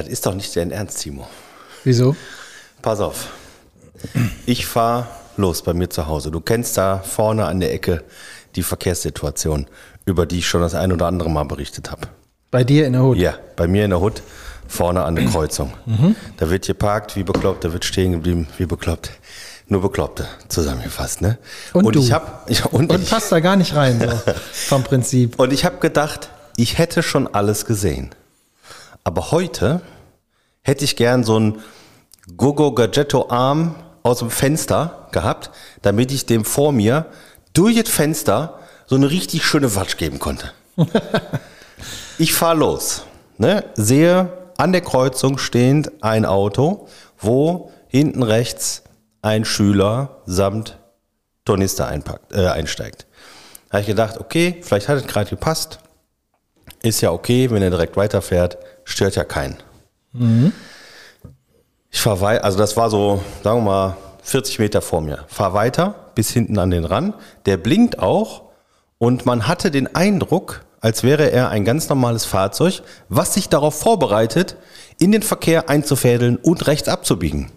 Das ist doch nicht dein Ernst, Timo. Wieso? Pass auf. Ich fahre los bei mir zu Hause. Du kennst da vorne an der Ecke die Verkehrssituation, über die ich schon das ein oder andere Mal berichtet habe. Bei dir in der Hut? Ja, bei mir in der Hut, vorne an der Kreuzung. Da wird geparkt, wie bekloppt, da wird stehen geblieben, wie bekloppt. Nur Bekloppte, zusammengefasst, ne? Und du? ich hab, ich, und, Und ich, passt da gar nicht rein, so vom Prinzip. und ich habe gedacht, ich hätte schon alles gesehen. Aber heute hätte ich gern so einen Gogo Gadgetto Arm aus dem Fenster gehabt, damit ich dem vor mir durch das Fenster so eine richtig schöne Watsch geben konnte. ich fahre los, ne, sehe an der Kreuzung stehend ein Auto, wo hinten rechts ein Schüler samt Tornister einpackt, äh, einsteigt. Da habe ich gedacht, okay, vielleicht hat es gerade gepasst. Ist ja okay, wenn er direkt weiterfährt, stört ja keinen. Ich fahre weiter, also das war so, sagen wir mal, 40 Meter vor mir. Fahr weiter bis hinten an den Rand. Der blinkt auch und man hatte den Eindruck, als wäre er ein ganz normales Fahrzeug, was sich darauf vorbereitet, in den Verkehr einzufädeln und rechts abzubiegen.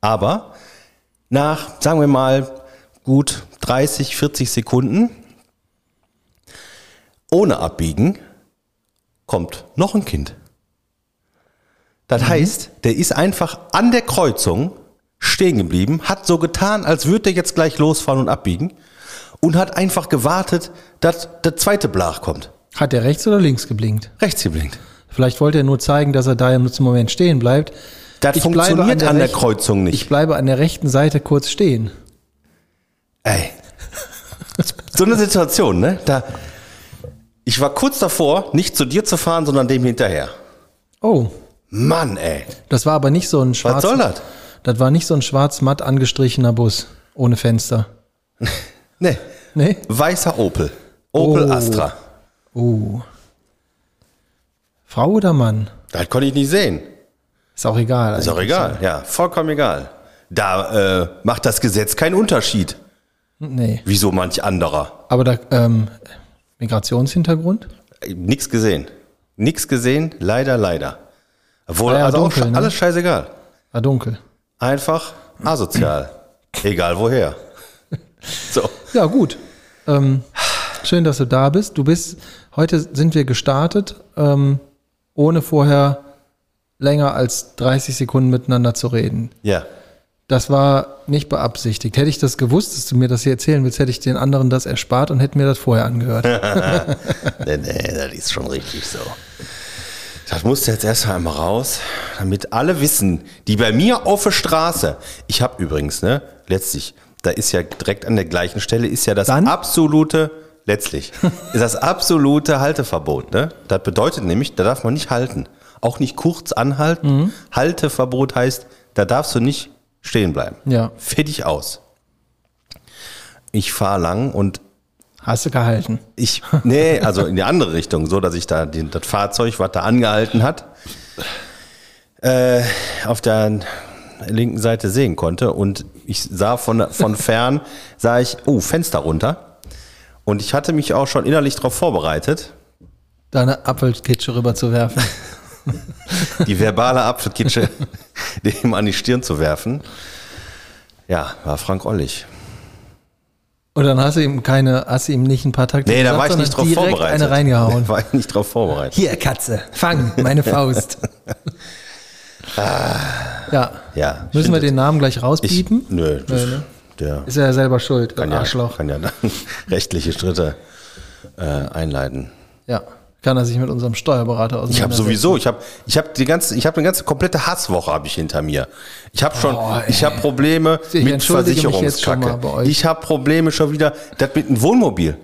Aber nach, sagen wir mal, gut 30, 40 Sekunden ohne Abbiegen kommt noch ein Kind. Das heißt, der ist einfach an der Kreuzung stehen geblieben, hat so getan, als würde er jetzt gleich losfahren und abbiegen und hat einfach gewartet, dass der zweite Blach kommt. Hat er rechts oder links geblinkt? Rechts geblinkt. Vielleicht wollte er nur zeigen, dass er da im letzten Moment stehen bleibt. Das Ich funktioniert an der, rechten- Kreuzung nicht. Ich bleibe an der rechten Seite kurz stehen. Ey. So eine Situation, ne? Da, ich war kurz davor, nicht zu dir zu fahren, sondern dem hinterher. Oh, Mann, ey. das war aber nicht so ein schwarz. Was soll das? Das war nicht so ein schwarz-matt angestrichener Bus ohne Fenster. Ne. Nee? Weißer Opel. Opel Oh. Astra. Oh. Frau oder Mann? Das konnte ich nicht sehen. Ist auch egal. Ist auch egal. Ja, vollkommen egal. Da äh, macht das Gesetz keinen Unterschied. Nee. Wie so manch anderer. Aber da, ähm, Migrationshintergrund? Äh, Nix gesehen. Nix gesehen, leider, leider. Obwohl, War ja also dunkel, auch ne? alles scheißegal. War dunkel. Einfach asozial. Egal woher. So. Ja, gut. Ähm, schön, dass du da bist. Du bist, heute sind wir gestartet, ähm, ohne vorher länger als 30 Sekunden miteinander zu reden. Ja. Das war nicht beabsichtigt. Hätte ich das gewusst, dass du mir das hier erzählen willst, hätte ich den anderen das erspart und hätte mir das vorher angehört. Nee, nee, das ist schon richtig so. Das musste jetzt erst einmal raus, damit alle wissen, die bei mir auf der Straße, ich habe übrigens, ne, letztlich, da ist ja direkt an der gleichen Stelle, ist ja das Dann? absolute, letztlich, ist das absolute Halteverbot. Ne? Das bedeutet nämlich, da darf man nicht halten. Auch nicht kurz anhalten. Halteverbot heißt, da darfst du nicht stehen bleiben. Ja. Fertig aus. Ich fahre lang und Hast du gehalten? ich, nee, also in die andere Richtung, so dass ich da den, das Fahrzeug, was da angehalten hat, äh, auf der linken Seite sehen konnte. Und ich sah von, von fern, sah ich, oh, Fenster runter. Und ich hatte mich auch schon innerlich darauf vorbereitet, Deine Apfelkitsche rüberzuwerfen. die verbale Apfelkitsche dem an die Stirn zu werfen. Ja, war Frank Ollich. Und dann hast du ihm keine, hast du ihm nicht ein paar Takte Nee, da war ich nicht drauf vorbereitet. eine reingehauen. Da war ich nicht drauf vorbereitet. Hier, Katze, fang, meine Faust. ja. Ja. ich Müssen wir den Namen gleich Ich, rauspiepen? nö, das, Nö, ne? der Ist er ja selber schuld, kann kann ja, Arschloch. kann ja rechtliche Schritte äh, einleiten. Ja. Kann er sich mit unserem Steuerberater Ich habe auseinandersetzen. sowieso, ich habe, ich habe die ganze, ich habe eine ganze komplette Hasswoche habe ich hinter mir. Ich habe schon, Oh, ich habe Probleme Ich mit Versicherungskacke. Ich habe Probleme schon wieder, das mit dem Wohnmobil.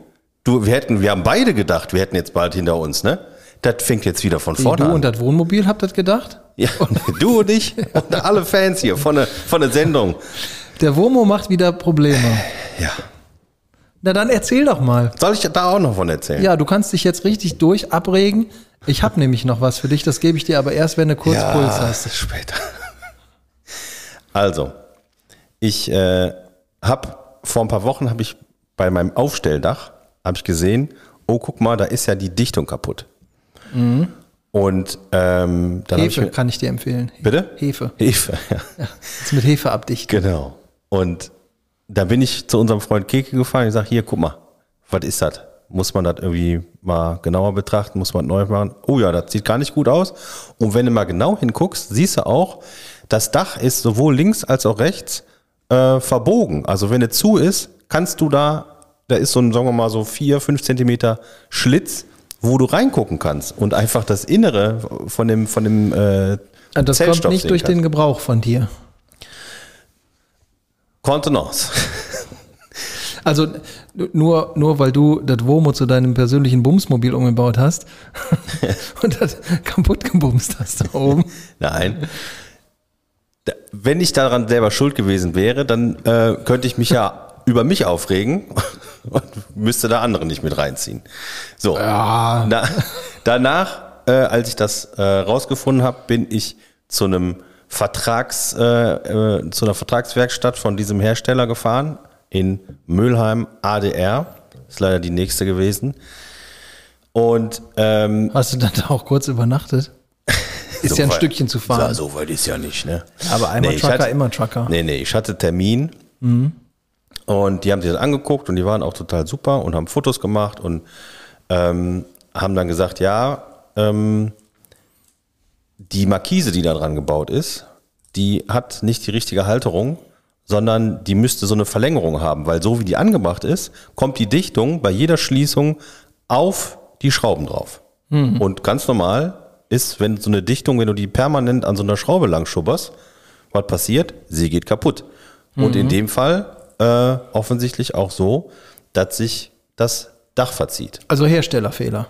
Du, wir hätten, wir haben beide gedacht, wir hätten jetzt bald hinter uns, ne? Das fängt jetzt wieder von vorne du an. und das Wohnmobil habt das gedacht? ja, du und ich und alle Fans hier von der, von der Sendung. Der Womo macht wieder Probleme. Ja. Na dann erzähl doch mal. Soll ich da auch noch von erzählen? Ja, du kannst dich jetzt richtig durch abregen. Ich habe nämlich noch was für dich, das gebe ich dir aber erst, wenn du kurz Puls hast. später. Also, ich äh, habe vor ein paar Wochen habe ich bei meinem Aufstelldach habe ich gesehen, oh guck mal, da ist ja die Dichtung kaputt. Und ähm, dann habe ich Hefe mir, kann ich dir empfehlen. Bitte? Hefe. Hefe, ja. Ja, mit Hefe abdichten. Genau. Und da bin ich zu unserem Freund Keke gefahren. Ich sage, hier, guck mal, was ist das? Muss man das irgendwie mal genauer betrachten? Muss man neu machen? Oh ja, das sieht gar nicht gut aus. Und wenn du mal genau hinguckst, siehst du auch, das Dach ist sowohl links als auch rechts äh, verbogen. Also wenn es zu ist, kannst du da, da ist so ein, sagen wir mal, so vier, fünf Zentimeter Schlitz, wo du reingucken kannst und einfach das Innere von dem, von dem äh, Das kommt Zellstoff nicht sehen durch kannst. den Gebrauch von dir. Kontenance. Also nur, nur weil du das Womo zu deinem persönlichen Bumsmobil umgebaut hast und das kaputt gebumst hast da oben. Nein. Wenn ich daran selber schuld gewesen wäre, dann äh, könnte ich mich ja über mich aufregen und müsste da andere nicht mit reinziehen. So. Ja. Na, danach, äh, als ich das äh, rausgefunden habe, bin ich zu einem Vertrags, äh, äh, zu einer Vertragswerkstatt von diesem Hersteller gefahren in Mülheim ADR. Ist leider die nächste gewesen. Und ähm, Hast du dann da auch kurz übernachtet? Ist so ja ein weit- Stückchen zu fahren. So, so weit ist ja nicht, ne? Aber einmal ich Trucker, hatte- immer Trucker. Nee, nee, ich hatte Termin und die haben sich das angeguckt und die waren auch total super und haben Fotos gemacht und ähm, haben dann gesagt, ja, ähm, die Markise, die da dran gebaut ist, die hat nicht die richtige Halterung, sondern die müsste so eine Verlängerung haben, weil so wie die angebracht ist, kommt die Dichtung bei jeder Schließung auf die Schrauben drauf. Und ganz normal ist, wenn so eine Dichtung, wenn du die permanent an so einer Schraube lang schubberst, was passiert? Sie geht kaputt. Und in dem Fall äh, offensichtlich auch so, dass sich das Dach verzieht. Also Herstellerfehler.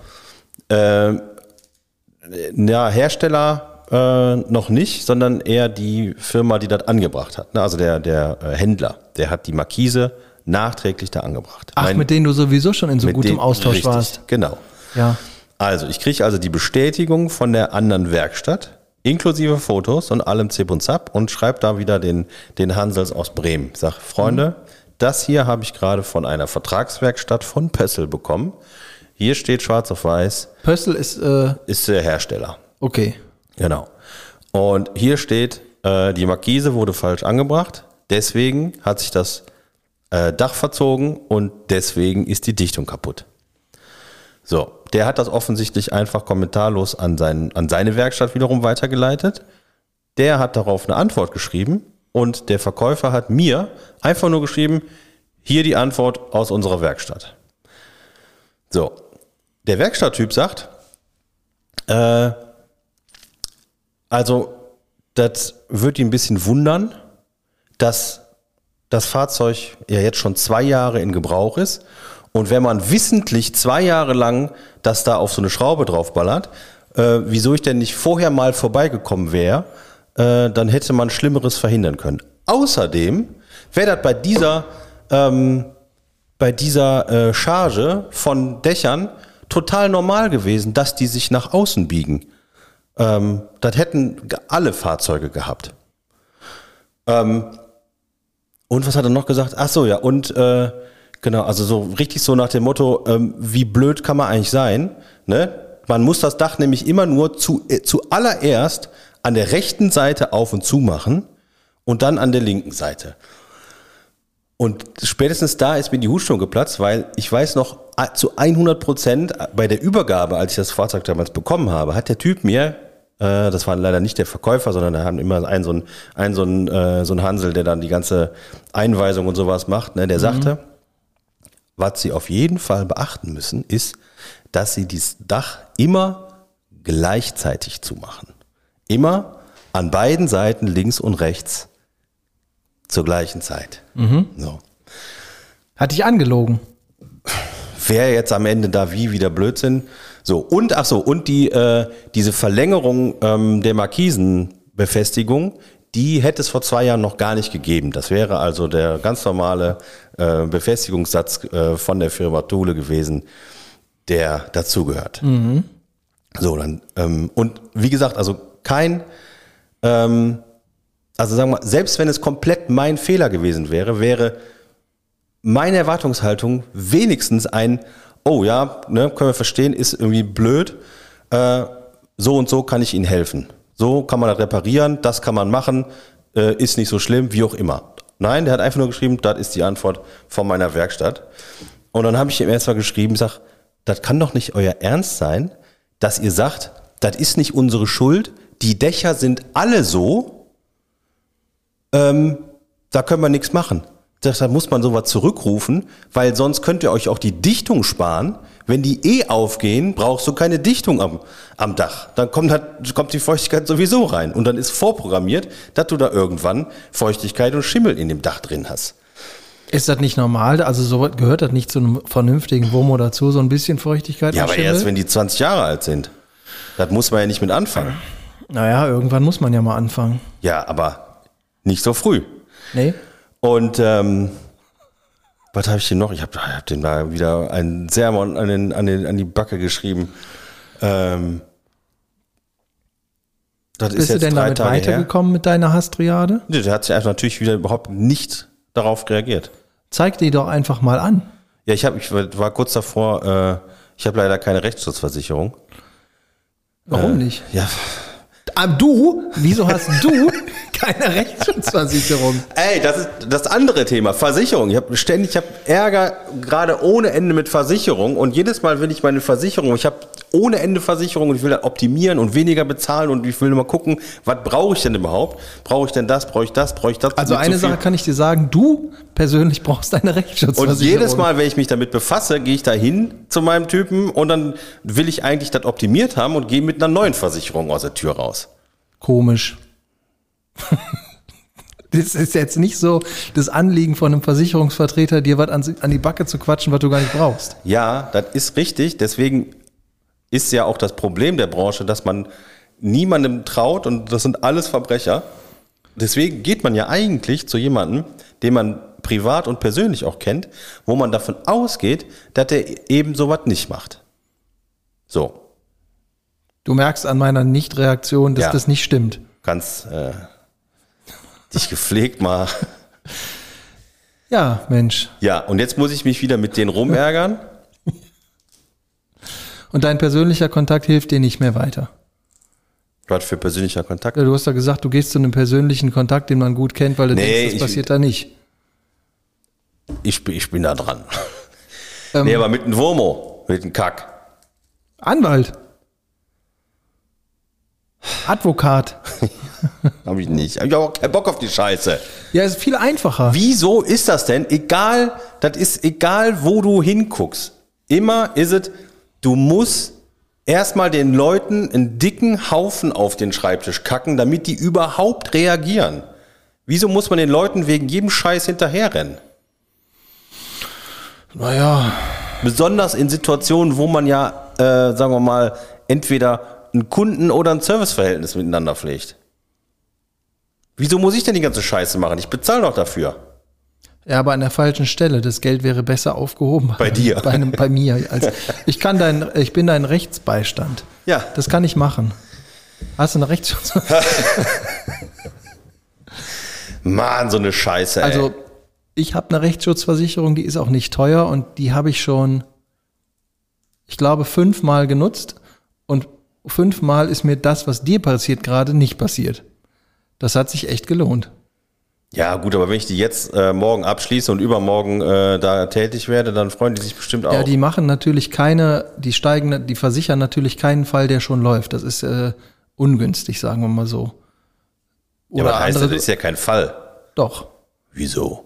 Äh, ja, Hersteller äh, noch nicht, sondern eher die Firma, die das angebracht hat. Ne? Also der, der äh, Händler, der hat die Markise nachträglich da angebracht. Ach, Mein- mit denen du sowieso schon in so gutem dem- Austausch richtig, warst. Genau. Ja. Also, ich kriege also die Bestätigung von der anderen Werkstatt, inklusive Fotos und allem Zip und Zap und schreibe da wieder den, den Hansels aus Bremen. Sag, Freunde, das hier habe ich gerade von einer Vertragswerkstatt von Pössl bekommen. Hier steht schwarz auf weiß, Pössl ist, äh, ist der Hersteller. okay. Genau. Und hier steht, äh, die Markise wurde falsch angebracht, deswegen hat sich das äh, Dach verzogen und deswegen ist die Dichtung kaputt. So, der hat das offensichtlich einfach kommentarlos an, seinen, an seine Werkstatt wiederum weitergeleitet. Der hat darauf eine Antwort geschrieben und der Verkäufer hat mir einfach nur geschrieben, hier die Antwort aus unserer Werkstatt. So, der Werkstatttyp sagt, äh, also, das wird ihn ein bisschen wundern, dass das Fahrzeug ja jetzt schon zwei Jahre in Gebrauch ist. Und wenn man wissentlich zwei Jahre lang das da auf so eine Schraube draufballert, äh, wieso ich denn nicht vorher mal vorbeigekommen wäre, äh, dann hätte man Schlimmeres verhindern können. Außerdem wäre das bei dieser, ähm, bei dieser äh, Charge von Dächern total normal gewesen, dass die sich nach außen biegen. Ähm, das hätten alle Fahrzeuge gehabt. Ähm, und was hat er noch gesagt? Ach so, ja, und äh, genau, also so richtig so nach dem Motto, ähm, wie blöd kann man eigentlich sein? Ne? Man muss das Dach nämlich immer nur zu, äh, zuallererst an der rechten Seite auf und zu machen und dann an der linken Seite. Und spätestens da ist mir die Hutschnur geplatzt, weil ich weiß noch zu 100 Prozent bei der Übergabe, als ich das Fahrzeug damals bekommen habe, hat der Typ mir, äh, das war leider nicht der Verkäufer, sondern da haben immer einen so einen, einen, so einen, äh, so einen Hansel, der dann die ganze Einweisung und sowas macht, ne, der sagte, was Sie auf jeden Fall beachten müssen, ist, dass Sie dieses Dach immer gleichzeitig zumachen. Immer an beiden Seiten, links und rechts, zur gleichen Zeit. So. Hat dich angelogen. Wer jetzt am Ende da wie wieder Blödsinn. So, und ach so, und die, äh, diese Verlängerung ähm, der Markisenbefestigung, die hätte es vor zwei Jahren noch gar nicht gegeben. Das wäre also der ganz normale äh, Befestigungssatz äh, von der Firma Thule gewesen, der dazugehört. So, dann, ähm, und wie gesagt, also kein, ähm, also sagen wir selbst wenn es komplett mein Fehler gewesen wäre, wäre meine Erwartungshaltung wenigstens ein, oh ja, ne, können wir verstehen, ist irgendwie blöd. Äh, so und so kann ich Ihnen helfen. So kann man das reparieren, das kann man machen, äh, ist nicht so schlimm, wie auch immer. Nein, der hat einfach nur geschrieben, das ist die Antwort von meiner Werkstatt. Und dann habe ich ihm erstmal geschrieben, sag, das kann doch nicht euer Ernst sein, dass ihr sagt, das ist nicht unsere Schuld, die Dächer sind alle so, ähm, da können wir nichts machen. Deshalb muss man sowas zurückrufen, weil sonst könnt ihr euch auch die Dichtung sparen. Wenn die eh aufgehen, brauchst du keine Dichtung am, am Dach. Dann kommt, halt, kommt die Feuchtigkeit sowieso rein. Und dann ist vorprogrammiert, dass du da irgendwann Feuchtigkeit und Schimmel in dem Dach drin hast. Ist das nicht normal? Also so gehört das nicht zu einem vernünftigen Womo dazu, so ein bisschen Feuchtigkeit? Ja, aber Schimmel? erst wenn die 20 Jahre alt sind. Das muss man ja nicht mit anfangen. Naja, irgendwann muss man ja mal anfangen. Ja, aber nicht so früh. Nee? Und ähm, was habe ich denn noch? Ich habe hab dem da wieder einen Sermon an, den, an, den, an die Backe geschrieben. Ähm, das ist Bist du denn damit Tage her. weitergekommen mit deiner Hastriade? Nee, Der hat sich einfach natürlich wieder überhaupt nicht darauf reagiert. Zeig die doch einfach mal an. Ja, ich, hab, ich war kurz davor, äh, ich habe leider keine Rechtsschutzversicherung. Warum nicht? Ja, Ah, du? Wieso hast du keine Rechtsschutzversicherung? Ey, das ist das andere Thema, Versicherung. Ich habe ständig, ich habe Ärger gerade ohne Ende mit Versicherung und jedes Mal will ich meine Versicherung, ich habe ohne Ende Versicherung und ich will das optimieren und weniger bezahlen und ich will mal gucken, was brauche ich denn überhaupt? Brauche ich denn das? Brauche ich das? Brauche ich das? Also eine Sache kann ich dir sagen, du persönlich brauchst eine und Rechtsschutzversicherung. jedes Mal, wenn ich mich damit befasse, gehe ich da hin zu meinem Typen und dann will ich eigentlich das optimiert haben und gehe mit einer neuen Versicherung aus der Tür raus. Komisch. Das ist jetzt nicht so das Anliegen von einem Versicherungsvertreter, dir was an, die Backe zu quatschen, was du gar nicht brauchst. Ja, das ist richtig. Deswegen ist ja auch das Problem der Branche, dass man niemandem traut und das sind alles Verbrecher. Deswegen geht man ja eigentlich zu jemandem, den man privat und persönlich auch kennt, wo man davon ausgeht, dass er eben sowas nicht macht. So, Du merkst an meiner Nichtreaktion, dass Ja. das nicht stimmt. ganz äh, dich gepflegt mal. Ja, Mensch. Ja, und jetzt muss ich mich wieder mit denen rumärgern. Und dein persönlicher Kontakt hilft dir nicht mehr weiter. Was für persönlicher Kontakt. Du hast ja gesagt, du gehst zu einem persönlichen Kontakt, den man gut kennt, weil du Nee, denkst, das ich- passiert da nicht. Ich, bin- ich bin da dran. Ähm, Nee, aber mit einem Wurmo, mit einem Kack. Anwalt. Advokat. Hab ich nicht. Hab ich auch keinen Bock auf die Scheiße. Ja, ist viel einfacher. Wieso ist das denn? Egal, das ist egal, wo du hinguckst. Immer ist es, du musst erstmal den Leuten einen dicken Haufen auf den Schreibtisch kacken, damit die überhaupt reagieren. Wieso muss man den Leuten wegen jedem Scheiß hinterherrennen? Naja, Besonders in Situationen, wo man ja, äh, sagen wir mal, entweder ein Kunden- oder ein Serviceverhältnis miteinander pflegt. Wieso muss ich denn die ganze Scheiße machen? Ich bezahle doch dafür. ja, aber an der falschen Stelle. Das Geld wäre besser aufgehoben. Bei dir. Bei, einem, bei mir. Als, ich kann dein, ich bin dein Rechtsbeistand. Ja. Das kann ich machen. Hast du eine Rechtsschutz? Mann, so eine Scheiße, ey. Also, ich habe eine Rechtsschutzversicherung, die ist auch nicht teuer und die habe ich schon, ich glaube, fünfmal genutzt fünfmal ist mir das, was dir passiert gerade, nicht passiert. Das hat sich echt gelohnt. Ja, gut, aber wenn ich die jetzt äh, morgen abschließe und übermorgen äh, da tätig werde, dann freuen die sich bestimmt auch. Ja, die machen natürlich keine, die steigen, die versichern natürlich keinen Fall, der schon läuft. Das ist äh, ungünstig, sagen wir mal so. ja, aber das heißt, das ist ja kein Fall. doch. Wieso?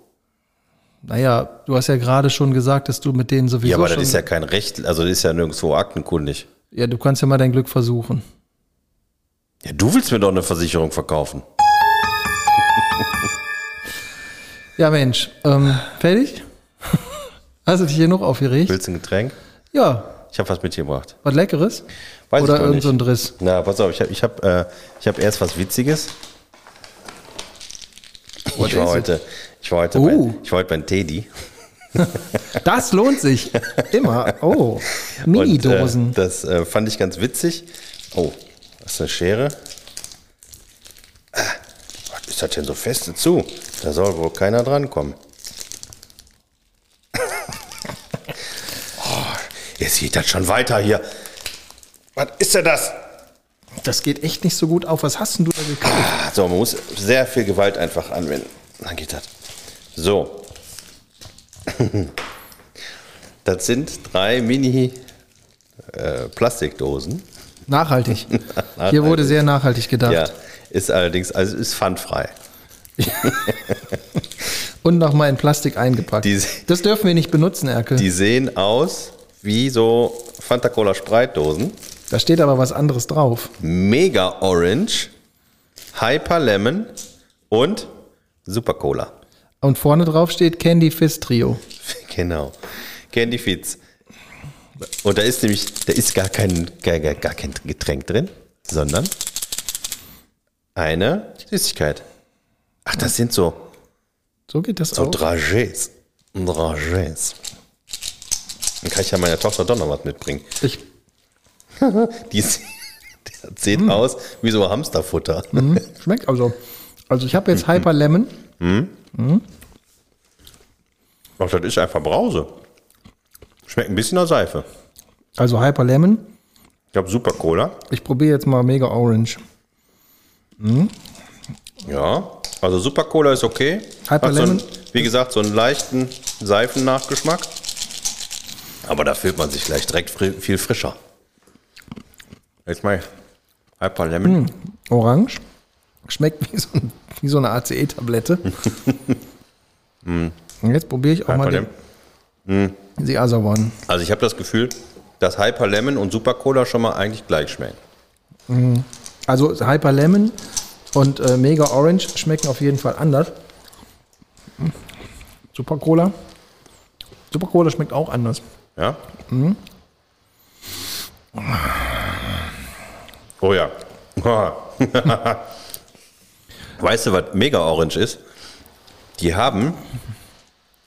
Naja, du hast ja gerade schon gesagt, dass du mit denen sowieso Ja, aber das ist ja kein Recht, also das ist ja nirgendwo aktenkundig. Ja, du kannst ja mal dein Glück versuchen. Ja, du willst mir doch eine Versicherung verkaufen. Ja, Mensch, ähm, fertig? Hast du dich genug aufgeregt? Willst du ein Getränk? Ja, Ich habe was mitgebracht. was Leckeres? Weiß Oder ich noch irgend nicht. so ein Driss? Na, pass auf, ich habe ich hab, äh, ich hab erst was Witziges. What Ich war it? heute, ich war heute, Oh. bei, ich war heute beim Teddy. Das lohnt sich. Immer. Oh, Und, Mini-Dosen. Äh, das äh, fand ich ganz witzig. Oh, das ist eine Schere. Ah, was ist das denn so feste zu? Da soll wohl keiner drankommen. oh, jetzt geht das schon weiter hier. Was ist denn das? das geht echt nicht so gut auf. Was hast denn du da gekauft? So, man muss sehr viel Gewalt einfach anwenden. Dann geht das. So. Das sind drei Mini-Plastikdosen. Nachhaltig. Hier wurde sehr nachhaltig gedacht. Ja, ist allerdings, also ist pfandfrei. Und nochmal in Plastik eingepackt. Die- das dürfen wir nicht benutzen, Erkel. Die sehen aus wie so Fanta Cola Spreitdosen. da steht aber was anderes drauf. Mega Orange, Hyper Lemon und Super Cola. Und vorne drauf steht Candy Fizz Trio. Genau. Candy Fizz. Und da ist nämlich, da ist gar kein, gar, gar, gar kein Getränk drin, sondern eine Süßigkeit. Ach, das sind so, So geht das so auch. Dragés. Dragés. Dann kann ich ja meiner Tochter doch noch was mitbringen. Ich, Die sieht, der sieht aus wie so Hamsterfutter. Mhm. schmeckt also. Also ich habe jetzt Hyper Lemon. Ach, das ist einfach Brause. Schmeckt ein bisschen nach Seife. Also Hyper Lemon. Ich habe Super Cola. Ich probiere jetzt mal Mega Orange. Ja, also Super Cola ist okay. Hyper Hat so einen, Lemon. wie gesagt, so einen leichten Seifennachgeschmack. Aber da fühlt man sich gleich direkt viel frischer. Jetzt mal Hyper Lemon. Orange. Schmeckt wie so, wie so eine ACE-Tablette. Und jetzt probiere ich auch Hyper mal Lemon. den, die Other One. Also ich habe das Gefühl, dass Hyper Lemon und Super Cola schon mal eigentlich gleich schmecken. Also Hyper Lemon und äh, Mega Orange schmecken auf jeden Fall anders. Super Cola. Super Cola schmeckt auch anders. Ja? Oh ja. weißt du, was Mega Orange ist? Die haben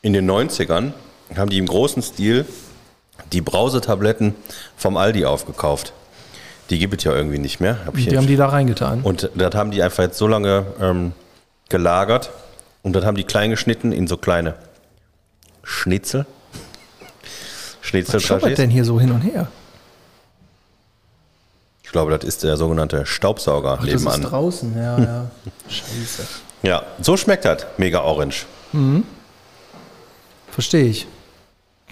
in den 90ern, haben die im großen Stil die Brausetabletten vom Aldi aufgekauft. Die gibt es ja irgendwie nicht mehr. Hab ich Die haben die da reingetan. und das haben die einfach jetzt so lange ähm, gelagert und dann haben die klein geschnitten in so kleine Schnitzel. Schnitzel Schaubert denn hier so hin und her? Ich glaube, das ist der sogenannte Staubsauger Das ist nebenan. draußen, ja, ja. Scheiße. Ja, so schmeckt das. Mega Orange. Verstehe ich.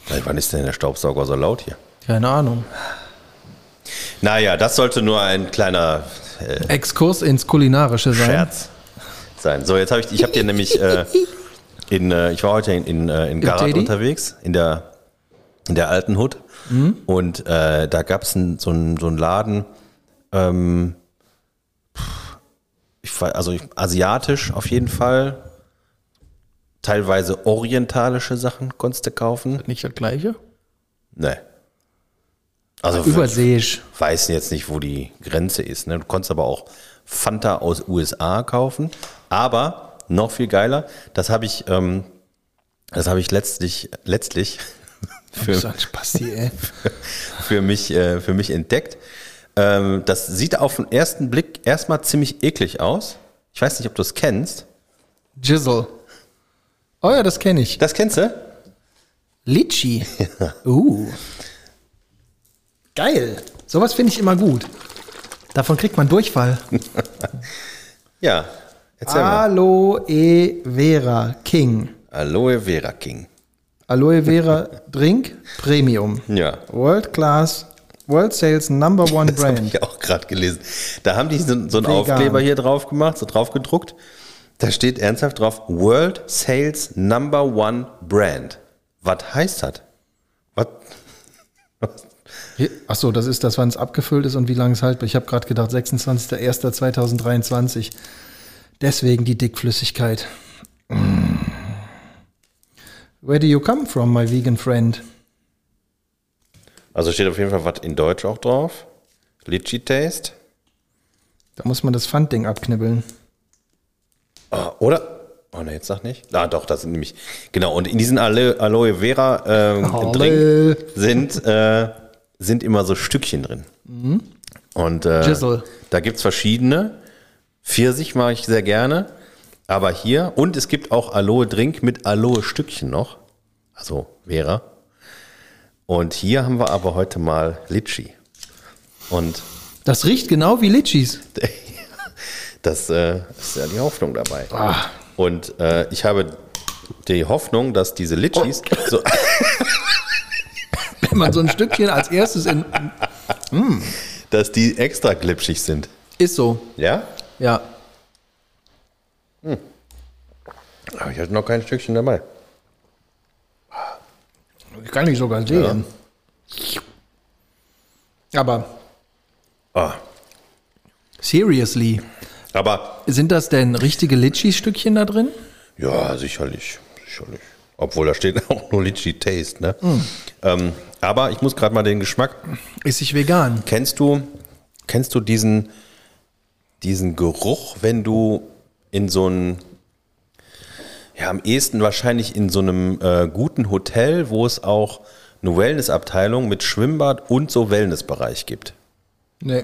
Ey, Wann ist denn der Staubsauger so laut hier? Keine Ahnung. Naja, das sollte nur ein kleiner Exkurs ins Kulinarische sein. Scherz sein. So, jetzt habe ich, ich habe dir nämlich äh, in, äh, ich war heute in, in, äh, in Garat unterwegs, in der, in der alten Hut. Und äh, da gab es so, einen- so einen Laden, ähm, ich, also asiatisch auf jeden Fall. Teilweise orientalische Sachen konntest du kaufen. Nicht das gleiche? Nee. Also Überseeisch. weiß jetzt nicht, wo die Grenze ist. Ne? Du konntest aber auch Fanta aus USA kaufen. Aber noch viel geiler, das habe ich, ähm, das habe ich letztlich, letztlich für, Spasti, ey. für, mich, äh, für mich entdeckt. Ähm, das sieht auf den ersten Blick erstmal ziemlich eklig aus. Ich weiß nicht, ob du es kennst. Jizzle. Oh ja, das kenne ich. Das kennst du? Litchi. Uh. Geil. Sowas finde ich immer gut. Davon kriegt man Durchfall. Ja. Erzähl. Aloe Vera King. Aloe Vera King. Aloe Vera Drink Premium. Ja. World Class, World Sales Number One Das habe Brand. ich auch gerade gelesen. Da haben die so, so einen Vegan. Aufkleber hier drauf gemacht, so drauf gedruckt. Da steht ernsthaft drauf, World Sales Number One Brand. Was heißt das? Was? Achso, das ist das, wann es abgefüllt ist und wie lange es haltbar. Ich habe gerade gedacht, 26.01.2023. Deswegen die Dickflüssigkeit. Mm. Where do you come from, my vegan friend? Also steht auf jeden Fall was in Deutsch auch drauf. Litchi Taste. Da muss man das Pfandding abknibbeln. Ah, oder? Oh ne, jetzt sag nicht. Ah, doch, das sind nämlich. Genau, und in diesen Aloe, Aloe Vera ähm. Drink sind, äh, sind immer so Stückchen drin. Und äh, da gibt es verschiedene. Pfirsich mache ich sehr gerne. Aber hier, und es gibt auch Aloe Drink mit Aloe Stückchen noch. Also Vera. Und hier haben wir aber heute mal Litchi. Und Das riecht genau wie Litchis. Das äh, ist ja die Hoffnung dabei. Ah. Und äh, ich habe die Hoffnung, dass diese Litchis so, Wenn man so ein Stückchen als erstes in. dass die extra glitschig sind. Ist so. Ja? Ja. Aber ich hatte noch kein Stückchen dabei. Kann ich sogar sehen. Aber Ah, seriously, aber sind das denn richtige Litchi-Stückchen da drin? ja, sicherlich. Sicherlich. Obwohl da steht auch nur Litchi Taste, ne? Ähm, aber ich muss gerade mal den Geschmack. Ist ich vegan? Kennst du, kennst du diesen, diesen Geruch, wenn du in so ein, ja, am ehesten wahrscheinlich in so einem äh, guten Hotel, wo es auch eine Wellnessabteilung mit Schwimmbad und so Wellnessbereich gibt? Nee.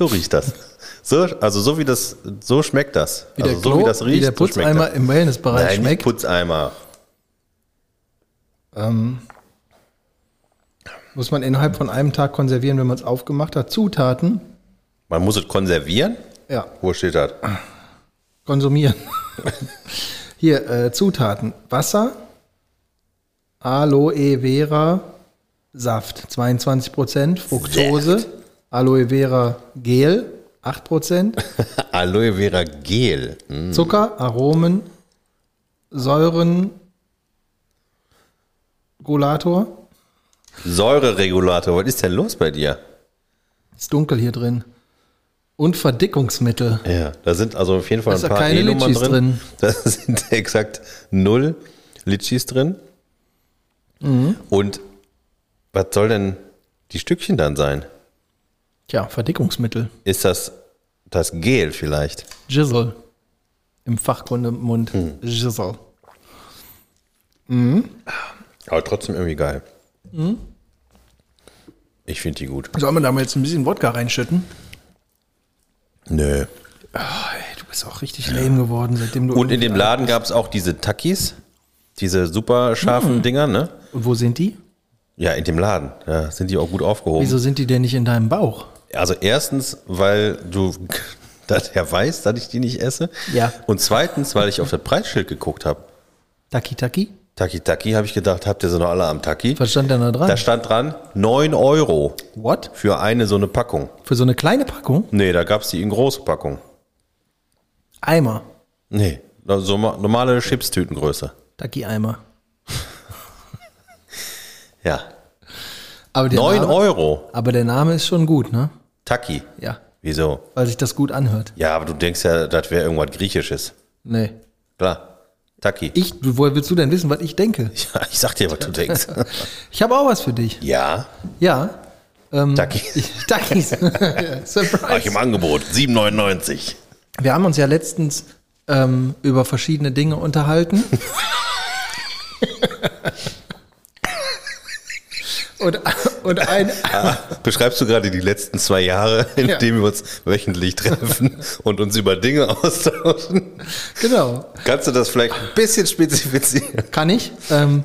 So riecht das. So, also so wie das, so schmeckt das. Wie also der, so Klo, wie das riecht, wie der so schmeckt Putzeimer das. im Wellnessbereich Nein, schmeckt. Putzeimer. Ähm, muss man innerhalb von einem Tag konservieren, wenn man es aufgemacht hat. Zutaten, Man muss es konservieren. ja, Wo steht das? konsumieren. Hier, äh, Zutaten. Wasser, Aloe Vera Saft, 22%, Fructose, Aloe Vera Gel, 8%, Aloe Vera Gel. Hm. Zucker, Aromen, Säuren, Gulator. Säureregulator. Was ist denn los bei dir? Ist dunkel hier drin. Und Verdickungsmittel. Ja, da sind also auf jeden Fall ein paar keine E-Nummern drin. drin. Da sind exakt null Litchis drin. Mhm. Und was soll denn die Stückchen dann sein? Tja, Verdickungsmittel. Ist das das Gel vielleicht? Jizzle. Im Fachkundemund. Hm. Jizzle. Aber trotzdem irgendwie geil. Mhm. Ich finde die gut. Sollen wir da mal jetzt ein bisschen Wodka reinschütten? Nö. Oh, ey, du bist auch richtig lame geworden, seitdem du. Und in dem Laden gab es auch diese Takis, diese super scharfen Hm. Dinger, ne? Und wo sind die? Ja, in dem Laden. Ja, sind die auch gut aufgehoben. Wieso sind die denn nicht in deinem Bauch? Also erstens, weil du dass er weiß, dass ich die nicht esse. Ja. Und zweitens, weil ich auf das Preisschild geguckt habe. Taki Taki? Taki Taki habe ich gedacht, habt ihr sie noch alle am Taki? Was stand denn da dran? Da stand dran 9 Euro What? für eine so eine Packung. Für so eine kleine Packung? Nee, da gab es die in große Packung. Eimer. Nee, so ma- normale Chipstütengröße. Taki-Eimer. Ja. Aber der 9 Name, Euro. Aber der Name ist schon gut, ne? Taki. Ja. Wieso? Weil sich das gut anhört. Ja, aber du denkst ja, das wäre irgendwas Griechisches. Nee. Klar. Taki. Ich, woher willst du denn wissen, was ich denke? Ja, ich sag dir, was du denkst. Ich habe auch was für dich. ja. Ja. Ähm, Taki. Takis. Surprise. im Angebot. 7,99. Wir haben uns ja letztens ähm, über verschiedene Dinge unterhalten. Und, und ein, Beschreibst du gerade die letzten zwei Jahre, in Ja. denen wir uns wöchentlich treffen und uns über Dinge austauschen? genau, Kannst du das vielleicht ein bisschen spezifizieren? kann ich. Ähm,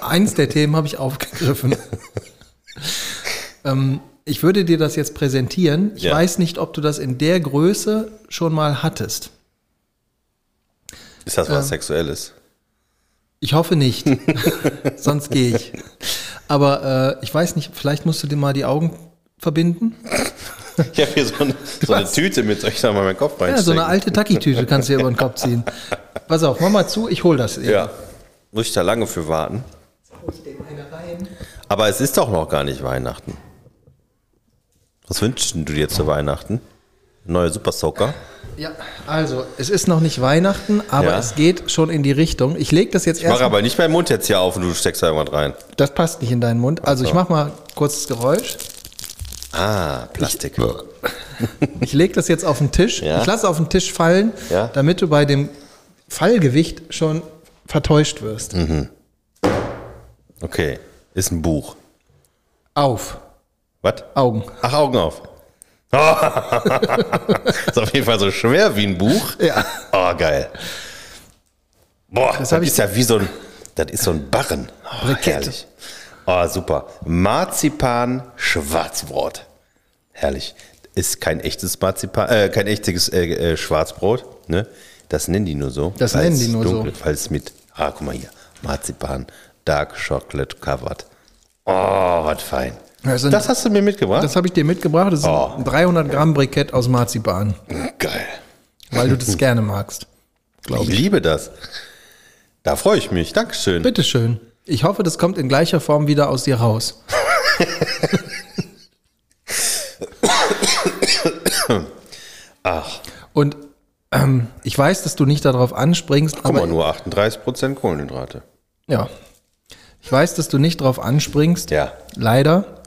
eins der Themen habe ich aufgegriffen. ähm, ich würde dir das jetzt präsentieren. Ich Ja. weiß nicht, ob du das in der Größe schon mal hattest. Ist das was Sexuelles? Ich hoffe nicht. Sonst gehe ich. Aber äh, ich weiß nicht, vielleicht musst du dir mal die Augen verbinden. Ich habe hier so eine, so eine? Tüte mit, soll ich da mal meinen Kopf Ja, reinstecken? so eine alte Taki-Tüte kannst du dir über den Kopf ziehen. Pass auf, mach mal zu, ich hol das. eben. Ja. Muss ich da lange für warten? Aber es ist doch noch gar nicht Weihnachten. Was wünschst du dir zu Weihnachten? Neue Super Soaker? Ja, also, es ist noch nicht Weihnachten, aber Ja. es geht schon in die Richtung. Ich lege das jetzt Ich mache erst. aber nicht meinen Mund jetzt hier auf und du steckst da irgendwas rein. Das passt nicht in deinen Mund. Also, ich mache mal kurz das Geräusch. Ah, Plastik. Ich lege das jetzt auf den Tisch. Ja. Ich lasse auf den Tisch fallen, Ja. damit du bei dem Fallgewicht schon vertäuscht wirst. Okay, ist ein Buch. Auf. Was? Augen. Ach, Augen auf. Ist auf jeden Fall so schwer wie ein Buch. Ja. Oh, geil. Boah, das, ich- ist ja wie so ein, das ist so ein Barren. Oh, Brikett. herrlich. Oh, super. Marzipan Schwarzbrot. Herrlich. Ist kein echtes Marzipan, äh, kein echtes äh, äh, Schwarzbrot, ne? Das nennen die nur so. Das nennen die nur so. dunkel, Weil es mit, ah, guck mal hier, Marzipan, Dark Chocolate Covered. Oh, was fein. Das sind- Das hast du mir mitgebracht? Das habe ich dir mitgebracht. Das ist Oh. ein 300 Gramm Brikett aus Marzipan, Geil. weil du das gerne magst. Ich liebe das. Da freue ich mich. Dankeschön. Bitteschön. Ich hoffe, das kommt in gleicher Form wieder aus dir raus. Ach, Und ähm, ich weiß, dass du nicht darauf anspringst, guck mal, nur 38% Kohlenhydrate. ja. Ich weiß, dass du nicht darauf anspringst. Ja. Leider.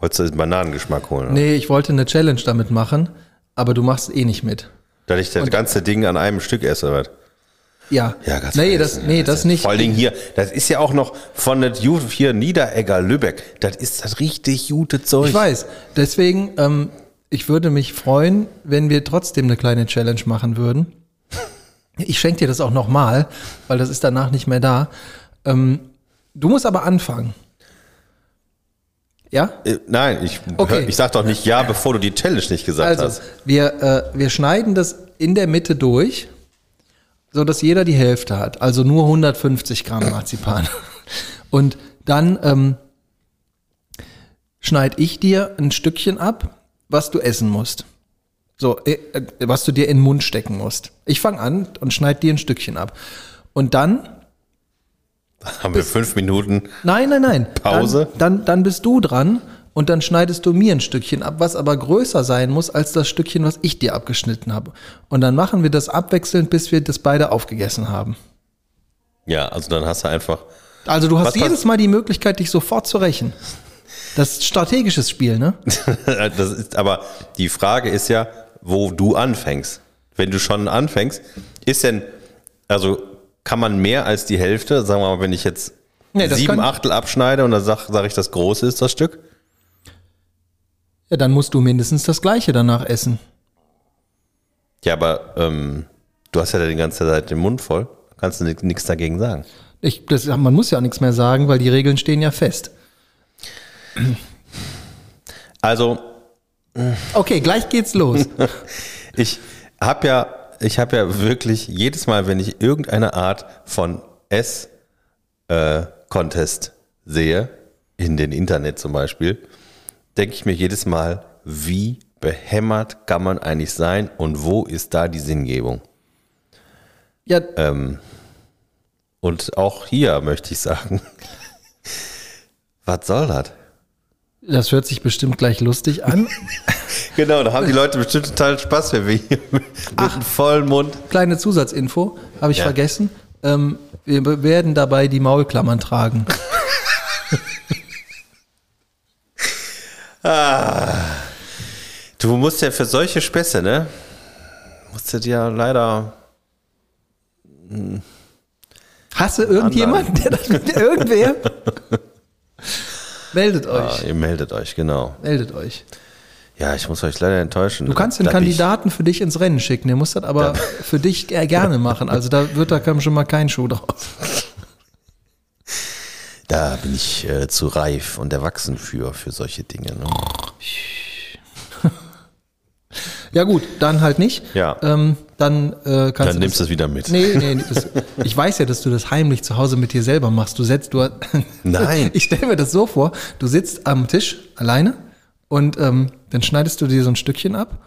Wolltest du den Bananengeschmack holen? oder? Nee, ich wollte eine Challenge damit machen, aber du machst eh nicht mit. Dass ich das ganze Ding an einem Stück esse, oder was? Ja. Ja, ganz Nee, das, nee, das nicht. Vor allen Dingen hier, das ist ja auch noch von der Ju hier Niederegger Lübeck. Das ist das richtig gute Zeug. Ich weiß. Deswegen, ähm, ich würde mich freuen, wenn wir trotzdem eine kleine Challenge machen würden. Ich schenke dir das auch nochmal, weil das ist danach nicht mehr da. Ähm, du musst aber anfangen. Ja? Äh, Nein, ich, Okay. ich sag doch nicht ja, bevor du die Challenge nicht gesagt Also, hast. wir, äh, wir schneiden das in der Mitte durch, so dass jeder die Hälfte hat. Also nur 150 Gramm Marzipan. Und dann ähm, schneide ich dir ein Stückchen ab, was du essen musst. So, äh, äh, was du dir in den Mund stecken musst. Ich fange an und schneide dir ein Stückchen ab. Und dann Haben wir fünf Minuten. Nein, nein, nein. Pause? Dann, dann, dann bist du dran und dann schneidest du mir ein Stückchen ab, was aber größer sein muss als das Stückchen, was ich dir abgeschnitten habe. Und dann machen wir das abwechselnd, bis wir das beide aufgegessen haben. Ja, also dann hast du einfach. Also du hast Was jedes Mal die Möglichkeit, dich sofort zu rächen. Das ist strategisches Spiel, ne? das ist, aber die Frage ist ja, wo du anfängst. Wenn du schon anfängst, ist denn, also kann man mehr als die Hälfte, sagen wir mal, wenn ich jetzt Nee, sieben kann- Achtel abschneide und dann sag, sag ich, das große ist das Stück? Ja, dann musst du mindestens das Gleiche danach essen. Ja, aber ähm, du hast ja die ganze Zeit den Mund voll. Kannst du nichts dagegen sagen. Ich, das, man muss ja nichts mehr sagen, weil die Regeln stehen ja fest. Also, Okay, gleich geht's los. ich habe ja, ich habe ja wirklich jedes Mal, wenn ich irgendeine Art von Ess-Contest sehe, in den Internet zum Beispiel, denke ich mir jedes Mal, wie behämmert kann man eigentlich sein und wo ist da die Sinngebung? Ja, Und auch hier möchte ich sagen, was soll das? das hört sich bestimmt gleich lustig an. Genau, da haben die Leute bestimmt total Spaß, wenn wir hier mit einem vollen Mund. Kleine Zusatzinfo, habe ich Ja. vergessen. Ähm, wir werden dabei die Maulklammern tragen. Du musst ja für solche Späße, ne? Musst du dir leider. Hast du irgendjemanden, der das mit irgendwer? meldet Ah, euch, ihr meldet euch, genau. meldet euch. Ja, ich muss euch leider enttäuschen. Du kannst den bin Kandidaten für dich ins Rennen schicken, der muss das aber für dich ge- gerne machen. Also da wird da kam schon mal kein Schuh draus. Ich, da bin ich äh, zu reif und erwachsen für, für solche Dinge. Ne? Ja gut, dann halt nicht. Ja. Ähm, dann äh, kannst Dann du nimmst du das, es wieder mit. Nee, nee, das, ich weiß ja, dass du das heimlich zu Hause mit dir selber machst. Du setzt, du Nein. Ich stelle mir das so vor, du sitzt am Tisch alleine und ähm, dann schneidest du dir so ein Stückchen ab.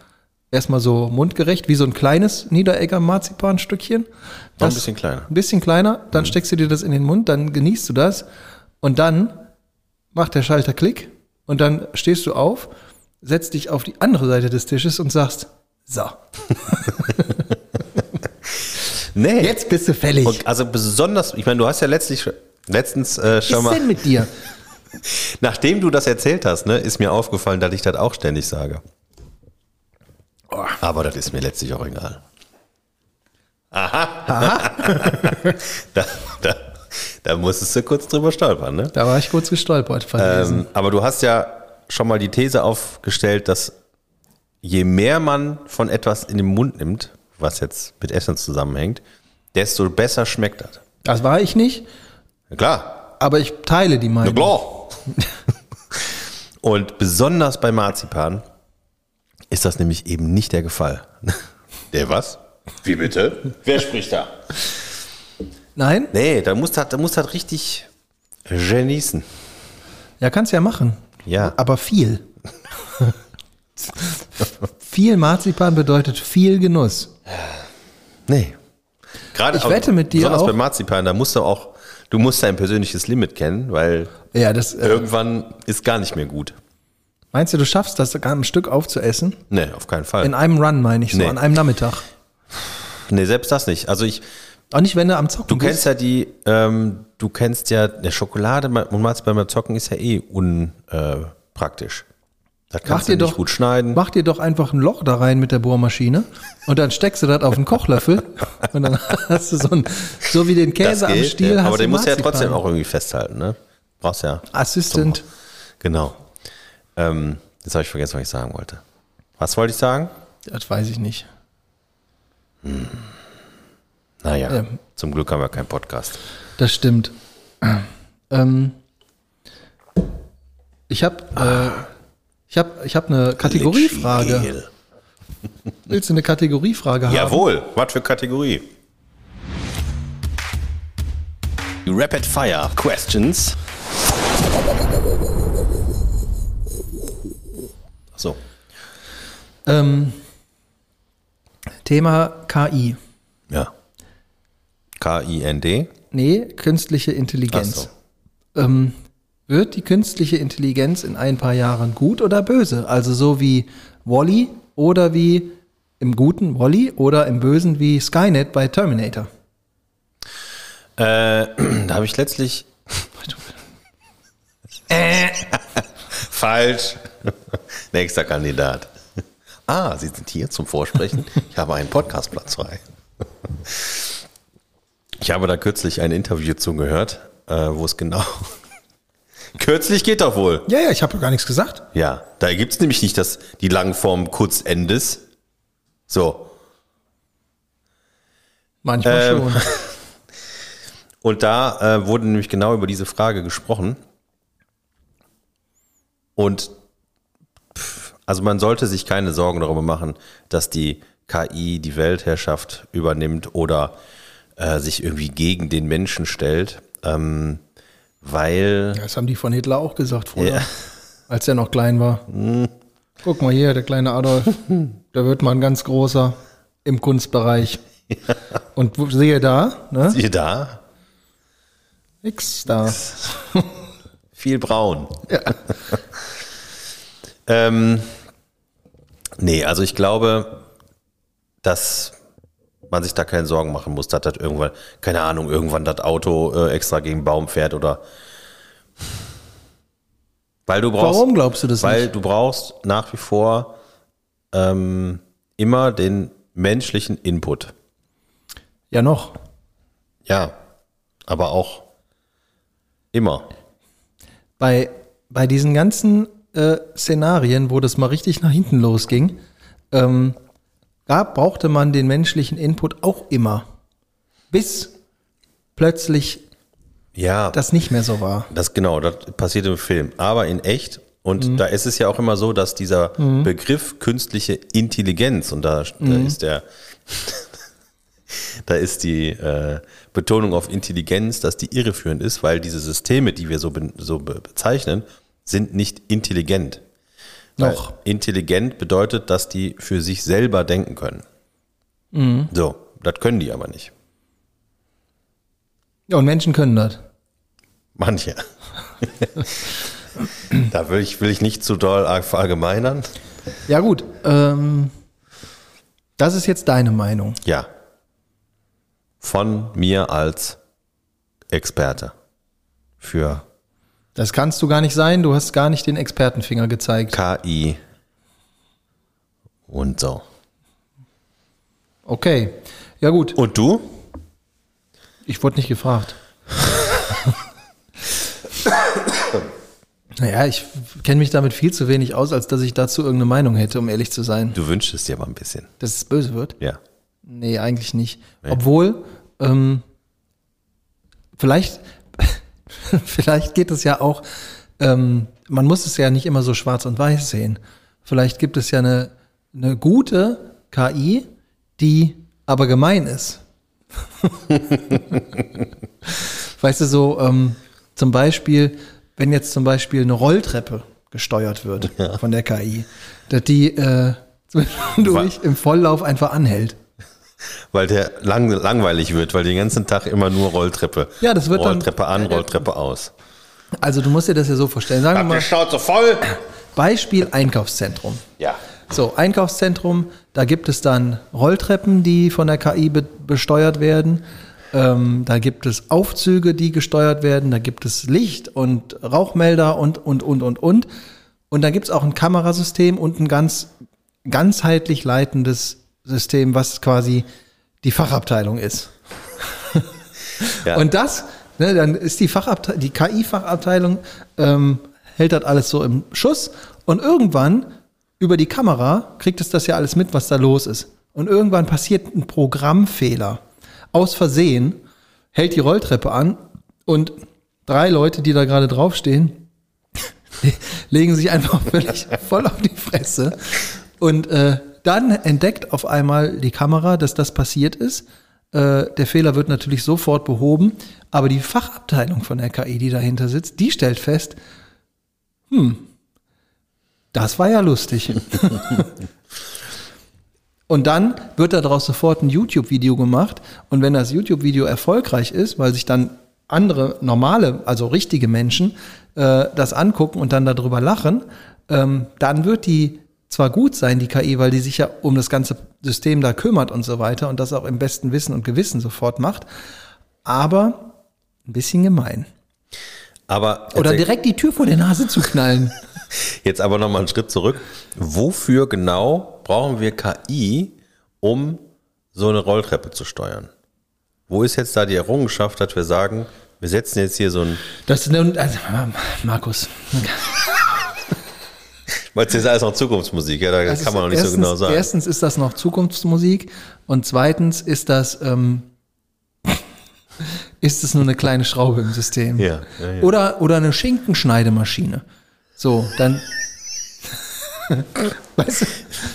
Erstmal so mundgerecht, wie so ein kleines Niederegger Marzipanstückchen. Noch ein Das- bisschen kleiner. Ein bisschen kleiner, Mhm. dann steckst du dir das in den Mund, dann genießt du das und dann macht der Schalter Klick und dann stehst du auf, setzt dich auf die andere Seite des Tisches und sagst, so, Nee. jetzt bist du fällig. Und also besonders, ich meine, du hast ja letztlich letztens äh, Was schon ist mal, denn mit dir? Nachdem du das erzählt hast, ne, ist mir aufgefallen, dass ich das auch ständig sage. Aber das ist mir letztlich auch egal. Aha. da, da, da musstest du kurz drüber stolpern, ne? Da war ich kurz gestolpert. Ähm, aber du hast ja schon mal die These aufgestellt, dass je mehr man von etwas in den Mund nimmt, was jetzt mit Essen zusammenhängt, desto besser schmeckt das. das war ich nicht, Ja, klar, aber ich teile die Meinung. klar. Und besonders bei Marzipan ist das nämlich eben nicht der Gefall. Der was? Wie bitte? Wer spricht da? Nein? Nee, da musst du halt, da musst du halt richtig genießen. Ja, kannst ja machen. Ja. Aber viel. viel Marzipan bedeutet viel Genuss. Nee. Gerade Ich wette mit dir besonders auch- bei Marzipan, da musst du auch, du musst dein persönliches Limit kennen, weil Ja, das. Äh, irgendwann ist gar nicht mehr gut. meinst du, du schaffst das gar ein Stück aufzuessen? Nee, auf keinen Fall. In einem Run, meine ich, so Nee. an einem Nachmittag. nee, selbst das nicht. Also ich, Auch nicht, wenn du am Zocken du kennst ja die, ähm, du kennst ja, der Schokolade und Marzipan beim Zocken ist ja eh unpraktisch. Äh, praktisch. Das Mach kannst dir, du nicht doch, gut schneiden. mach dir doch einfach ein Loch da rein mit der Bohrmaschine und dann steckst du das auf einen Kochlöffel und dann hast du so ein, so wie den Käse am Stiel ja. Aber den musst du ja trotzdem auch irgendwie festhalten, ne? Brauchst ja. Assistent. Genau. Ähm, jetzt habe ich vergessen, was ich sagen wollte. Was wollte ich sagen? Das weiß ich nicht. Naja, Ja. zum Glück haben wir keinen Podcast. Das stimmt. Ähm, ich habe äh, ich hab, ich hab eine Kategoriefrage. Willst du eine Kategoriefrage haben? Jawohl, was für Kategorie? Rapid Fire Questions. So, Ähm, Thema KI. ja. K-I-N-D. Nee, künstliche Intelligenz. Ach Ähm, wird die künstliche Intelligenz in ein paar Jahren gut oder böse? Also so wie Wally oder wie im guten Wally oder im bösen wie Skynet bei Terminator. Äh, da habe ich letztlich. Äh. Falsch. Nächster Kandidat. Ah, Sie sind hier zum Vorsprechen. Ich habe einen Podcastplatz frei. Ich habe da kürzlich ein Interview zugehört, äh, wo es genau. Kürzlich geht doch wohl. Ja, ja, ich habe gar nichts gesagt. Ja, da gibt es nämlich nicht das, die Langform kurz Endes. So. Manchmal Ähm, schon. Und da äh, wurde nämlich genau über diese Frage gesprochen. Und pff, also man sollte sich keine Sorgen darüber machen, dass die KI die Weltherrschaft übernimmt oder äh, sich irgendwie gegen den Menschen stellt, ähm, weil Das haben die von Hitler auch gesagt vorher, Ja. als er noch klein war. Guck mal hier, der kleine Adolf, der wird mal ein ganz großer im Kunstbereich. Und wo- siehe da, ne? siehe da, Nix da. viel braun. Ja. Ähm, nee, also ich glaube, dass man sich da keine Sorgen machen muss, dass das irgendwann, keine Ahnung, irgendwann das Auto äh, extra gegen einen Baum fährt oder weil du brauchst, Warum glaubst du das weil nicht? du brauchst nach wie vor ähm, immer den menschlichen Input. Ja, noch. Ja, aber auch immer. Bei, bei diesen ganzen äh, Szenarien, wo das mal richtig nach hinten losging, ähm, da brauchte man den menschlichen Input auch immer. Bis plötzlich Ja, das nicht mehr so war. Das genau, das passiert im Film, aber in echt. Und da ist es ja auch immer so, dass dieser Begriff künstliche Intelligenz und da, da ist der, da ist die äh, Betonung auf Intelligenz, dass die irreführend ist, weil diese Systeme, die wir so, be so be bezeichnen, sind nicht intelligent. Noch. Weil intelligent bedeutet, dass die für sich selber denken können. So, das können die aber nicht. Ja, und Menschen können das. Manche. da will ich, will ich nicht zu doll verallgemeinern. Ja, gut. Ähm, das ist jetzt deine Meinung. Ja. Von mir als Experte. Für Das kannst du gar nicht sein. Du hast gar nicht den Expertenfinger gezeigt. KI und so. Okay. Ja, gut. Und du? Ich wurde nicht gefragt. naja, ich kenne mich damit viel zu wenig aus, als dass ich dazu irgendeine Meinung hätte, um ehrlich zu sein. Du wünschst es dir mal ein bisschen. Dass es böse wird? Ja. Nee, eigentlich nicht. Obwohl, ähm, vielleicht, vielleicht geht es ja auch ähm, man muss es ja nicht immer so schwarz und weiß sehen. Vielleicht gibt es ja eine, eine gute KI, die aber gemein ist. weißt du, so ähm, zum Beispiel, wenn jetzt zum Beispiel eine Rolltreppe gesteuert wird Ja. von der KI, dass die äh, zwischendurch im Volllauf einfach anhält. Weil der lang, langweilig wird, weil den ganzen Tag immer nur Rolltreppe. Ja, das wird dann- Rolltreppe an, Rolltreppe aus. Also du musst dir das ja so vorstellen. Sagen wir mal, Schnauze voll. Beispiel Einkaufszentrum. Ja. So, Einkaufszentrum, da gibt es dann Rolltreppen, die von der KI be besteuert werden. Ähm, da gibt es Aufzüge, die gesteuert werden. Da gibt es Licht und Rauchmelder und, und, und, und, und. Und da gibt es auch ein Kamerasystem und ein ganz ganzheitlich leitendes System, was quasi die Fachabteilung ist. Ja. Und das, ne, dann ist die Fachabteilung, die KI-Fachabteilung ähm, hält das alles so im Schuss und irgendwann über die Kamera kriegt es das ja alles mit, was da los ist. Und irgendwann passiert ein Programmfehler. Aus Versehen hält die Rolltreppe an und drei Leute, die da gerade draufstehen, legen sich einfach völlig voll auf die Fresse. Und äh, dann entdeckt auf einmal die Kamera, dass das passiert ist. Äh, der Fehler wird natürlich sofort behoben, aber die Fachabteilung von der KI, die dahinter sitzt, die stellt fest, hm, das war ja lustig. Und dann wird daraus sofort ein YouTube-Video gemacht. Und wenn das YouTube-Video erfolgreich ist, weil sich dann andere normale, also richtige Menschen äh, das angucken und dann darüber lachen, ähm, dann wird die zwar gut sein, die KI, weil die sich ja um das ganze System da kümmert und so weiter und das auch im besten Wissen und Gewissen sofort macht, aber ein bisschen gemein. Aber Oder direkt die Tür vor der Nase zu knallen. jetzt aber nochmal einen Schritt zurück. Wofür genau brauchen wir KI, um so eine Rolltreppe zu steuern? Wo ist jetzt da die Errungenschaft, dass wir sagen, wir setzen jetzt hier so ein, Das ist also, Markus, weil es ist alles noch Zukunftsmusik, ja, da Das kann man noch nicht so erstens, genau sagen. Erstens ist das noch Zukunftsmusik und zweitens ist das ähm, ist es nur eine kleine Schraube im System. Ja, ja, ja. Oder, oder eine Schinkenschneidemaschine. So, dann weißt du,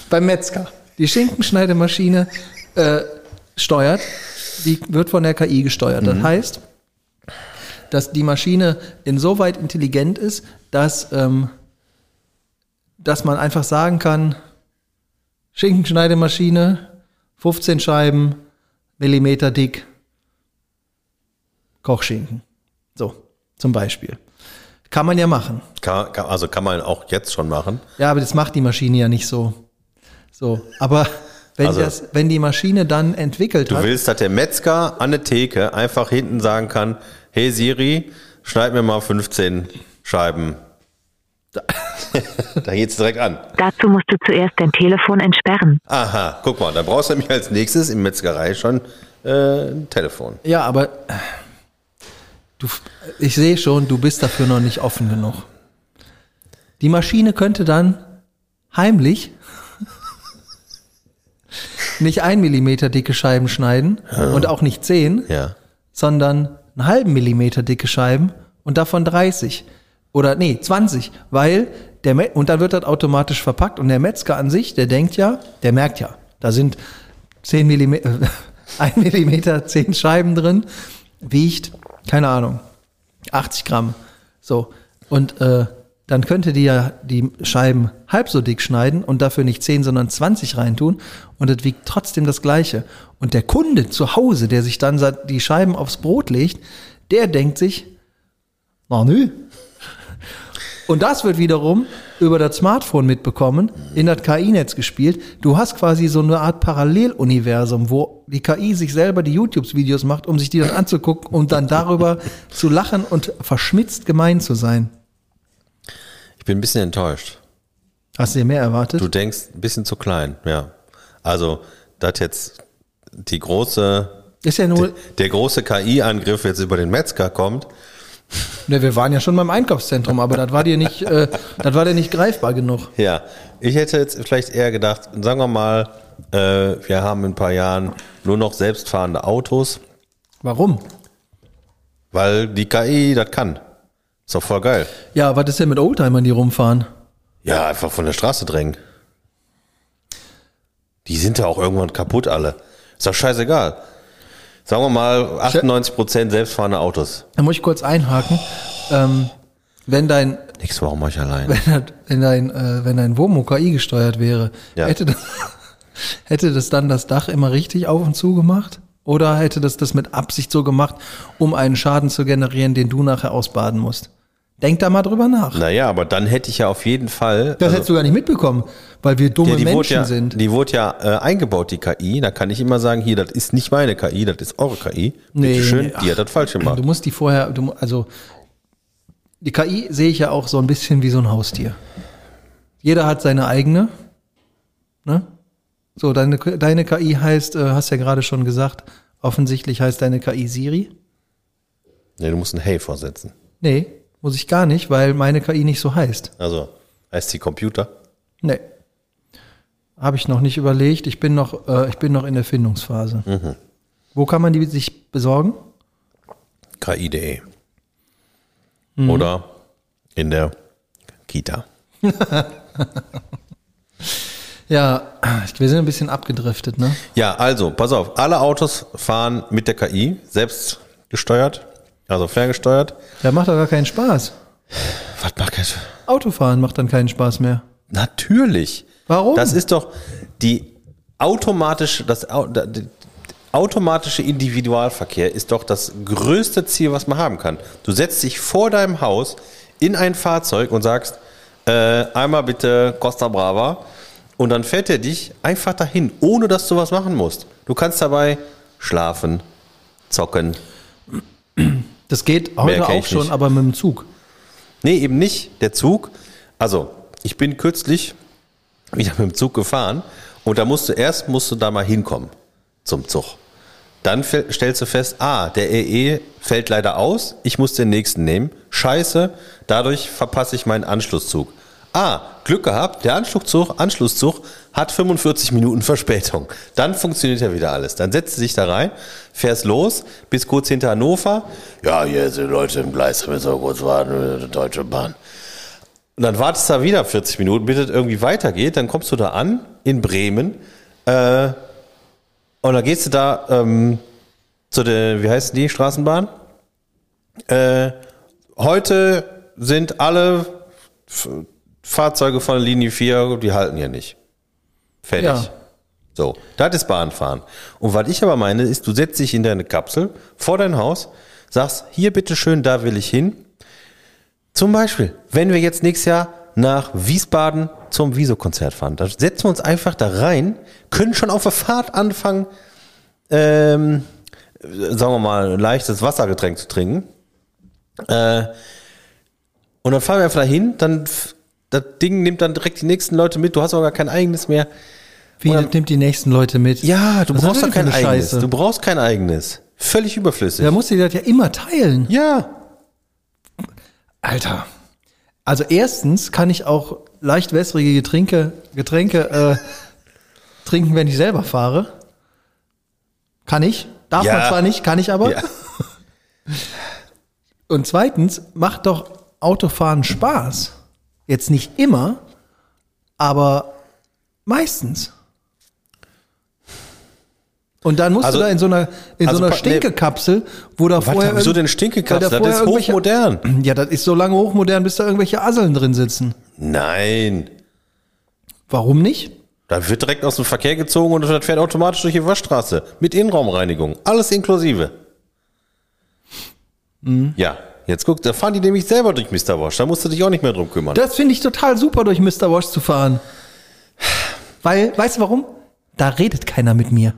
beim Metzger. Die Schinkenschneidemaschine äh, steuert, die wird von der KI gesteuert. Mhm. Das heißt, dass die Maschine insoweit intelligent ist, dass, ähm, dass man einfach sagen kann, Schinkenschneidemaschine, 15 Scheiben, Millimeter dick, Kochschinken. So, zum Beispiel. Kann man ja machen. Kann, kann, also kann man auch jetzt schon machen. Ja, aber das macht die Maschine ja nicht so. So, aber wenn, Also- das, wenn die Maschine dann entwickelt Du hat, willst, dass der Metzger an der Theke einfach hinten sagen kann, hey Siri, schneid mir mal 15 Scheiben. da geht's direkt an. Dazu musst du zuerst dein Telefon entsperren. Aha, guck mal, da brauchst du nämlich als nächstes im Metzgerei schon äh, ein Telefon. ja, aber du, ich sehe schon, du bist dafür noch nicht offen genug. Die Maschine könnte dann heimlich nicht ein Millimeter dicke Scheiben schneiden und auch nicht zehn, Ja. sondern einen halben Millimeter dicke Scheiben und davon 30 oder nee, 20, weil der Me und dann wird das automatisch verpackt und der Metzger an sich, der denkt ja, der merkt ja, da sind 10 Millimeter, 1 Millimeter, 10 Scheiben drin, wiegt, keine Ahnung, 80 Gramm. So. Und äh, dann könnte die ja die Scheiben halb so dick schneiden und dafür nicht 10, sondern 20 reintun und das wiegt trotzdem das Gleiche. Und der Kunde zu Hause, der sich dann die Scheiben aufs Brot legt, der denkt sich, na nö. Und das wird wiederum über das Smartphone mitbekommen, in das KI-Netz gespielt. Du hast quasi so eine Art Paralleluniversum, wo die KI sich selber die YouTube-Videos macht, um sich die dann anzugucken und dann darüber zu lachen und verschmitzt gemein zu sein. Ich bin ein bisschen enttäuscht. Hast du dir mehr erwartet? Du denkst ein bisschen zu klein, ja. Also, dass jetzt die große, Ist ja nur, der große KI-Angriff jetzt über den Metzger kommt, ne, wir waren ja schon beim Einkaufszentrum, aber das war dir nicht, äh, das war dir nicht greifbar genug. Ja, ich hätte jetzt vielleicht eher gedacht, sagen wir mal, äh, wir haben in ein paar Jahren nur noch selbstfahrende Autos, Warum? weil die KI das kann. Ist doch voll geil. Ja, was ist denn mit Oldtimern, die rumfahren? Ja, einfach von der Straße drängen. Die sind ja auch irgendwann kaputt alle. Ist doch scheißegal. Sagen wir mal 98% selbstfahrende Autos. Da muss ich kurz einhaken. Ähm, wenn dein, Nix, warum ich allein? wenn dein, äh, wenn dein Womo KI gesteuert wäre, Ja. hätte, das, hätte das dann das Dach immer richtig auf und zu gemacht? Oder hätte das das mit Absicht so gemacht, um einen Schaden zu generieren, den du nachher ausbaden musst? Denk da mal drüber nach. Naja, aber dann hätte ich ja auf jeden Fall. Das hättest du gar nicht mitbekommen, weil wir dumme ja, Menschen ja, sind. die wurde ja äh, eingebaut, die KI. Da kann ich immer sagen, hier, das ist nicht meine KI, das ist eure KI. Nee, Bitte schön, nee, die hat das falsch gemacht. Du musst die vorher, du, also die KI sehe ich ja auch so ein bisschen wie so ein Haustier. Jeder hat seine eigene. Ne? So, deine, deine KI heißt, äh, hast ja gerade schon gesagt, offensichtlich heißt deine KI Siri. Nee, du musst ein Hey vorsetzen. Nee, muss ich gar nicht, weil meine KI nicht so heißt. Also, heißt sie Computer? Nee. Habe ich noch nicht überlegt. Ich bin noch, äh, ich bin noch in der Findungsphase. Mhm. Wo kann man die sich besorgen? KI.de. Mhm. Oder in der Kita. Ja, wir sind ein bisschen abgedriftet, ne? Ja, also, pass auf, alle Autos fahren mit der KI, selbst gesteuert, also ferngesteuert. Ja, macht doch gar keinen Spaß. Was macht das? Autofahren macht dann keinen Spaß mehr. Natürlich. Warum? Das ist doch die automatische, das automatische Individualverkehr ist doch das größte Ziel, was man haben kann. Du setzt dich vor deinem Haus in ein Fahrzeug und sagst, äh, einmal bitte Costa Brava und dann fährt er dich einfach dahin, ohne dass du was machen musst. Du kannst dabei schlafen, zocken. Das geht heute auch schon, nicht. aber mit dem Zug. Nee, eben nicht. Der Zug. Also, ich bin kürzlich wieder mit dem Zug gefahren und da musst du erst musst du da mal hinkommen zum Zug. Dann stellst du fest, ah, der EE fällt leider aus, ich muss den nächsten nehmen. Scheiße, dadurch verpasse ich meinen Anschlusszug. Ah, Glück gehabt, der Anschlusszug, Anschlusszug hat 45 Minuten Verspätung. Dann funktioniert ja wieder alles. Dann setzt du dich da rein, fährst los, bis kurz hinter Hannover. Ja, hier sind Leute im Gleis, wir kurz warten, Deutsche Bahn. Und dann wartest du da wieder 40 Minuten, bis es irgendwie weitergeht. Dann kommst du da an, in Bremen. Äh, und dann gehst du da ähm, zu der, wie heißt die Straßenbahn? Äh, heute sind alle Fahrzeuge von Linie 4, die halten hier nicht. Fertig. Ja. So, das ist Bahnfahren. Und was ich aber meine, ist, du setzt dich in deine Kapsel vor dein Haus, sagst, hier bitteschön, da will ich hin. Zum Beispiel, wenn wir jetzt nächstes Jahr nach Wiesbaden zum Wieso-Konzert fahren, dann setzen wir uns einfach da rein, können schon auf der Fahrt anfangen, ähm, sagen wir mal, ein leichtes Wassergetränk zu trinken. Äh, und dann fahren wir einfach dahin, dann das Ding nimmt dann direkt die nächsten Leute mit, du hast auch gar kein eigenes mehr. Wie das nimmt die nächsten Leute mit? Ja, du Was brauchst doch kein eigenes. Scheiße? Du brauchst kein eigenes. Völlig überflüssig. Da musst du das ja immer teilen. ja. Alter. Also erstens kann ich auch leicht wässrige Getränke, Getränke äh, trinken, wenn ich selber fahre. Kann ich. Darf Ja. man zwar nicht, kann ich aber. Ja. Und zweitens macht doch Autofahren Spaß. Jetzt nicht immer, aber meistens. Und dann musst Also- du da in so einer, in also so einer. Stinkekapsel, wo da vorher. wieso denn Stinkekapsel? Das ist hochmodern. Ja, das ist so lange hochmodern, bis da irgendwelche Asseln drin sitzen. Nein. Warum nicht? Da wird direkt aus dem Verkehr gezogen und das fährt automatisch durch die Waschstraße. Mit Innenraumreinigung. Alles inklusive. Mhm. Ja. Jetzt guck, da fahren die nämlich selber durch Mr. Wash. Da musst du dich auch nicht mehr drum kümmern. Das finde ich total super, durch Mr. Wash zu fahren. Weil, weißt du warum? Da redet keiner mit mir.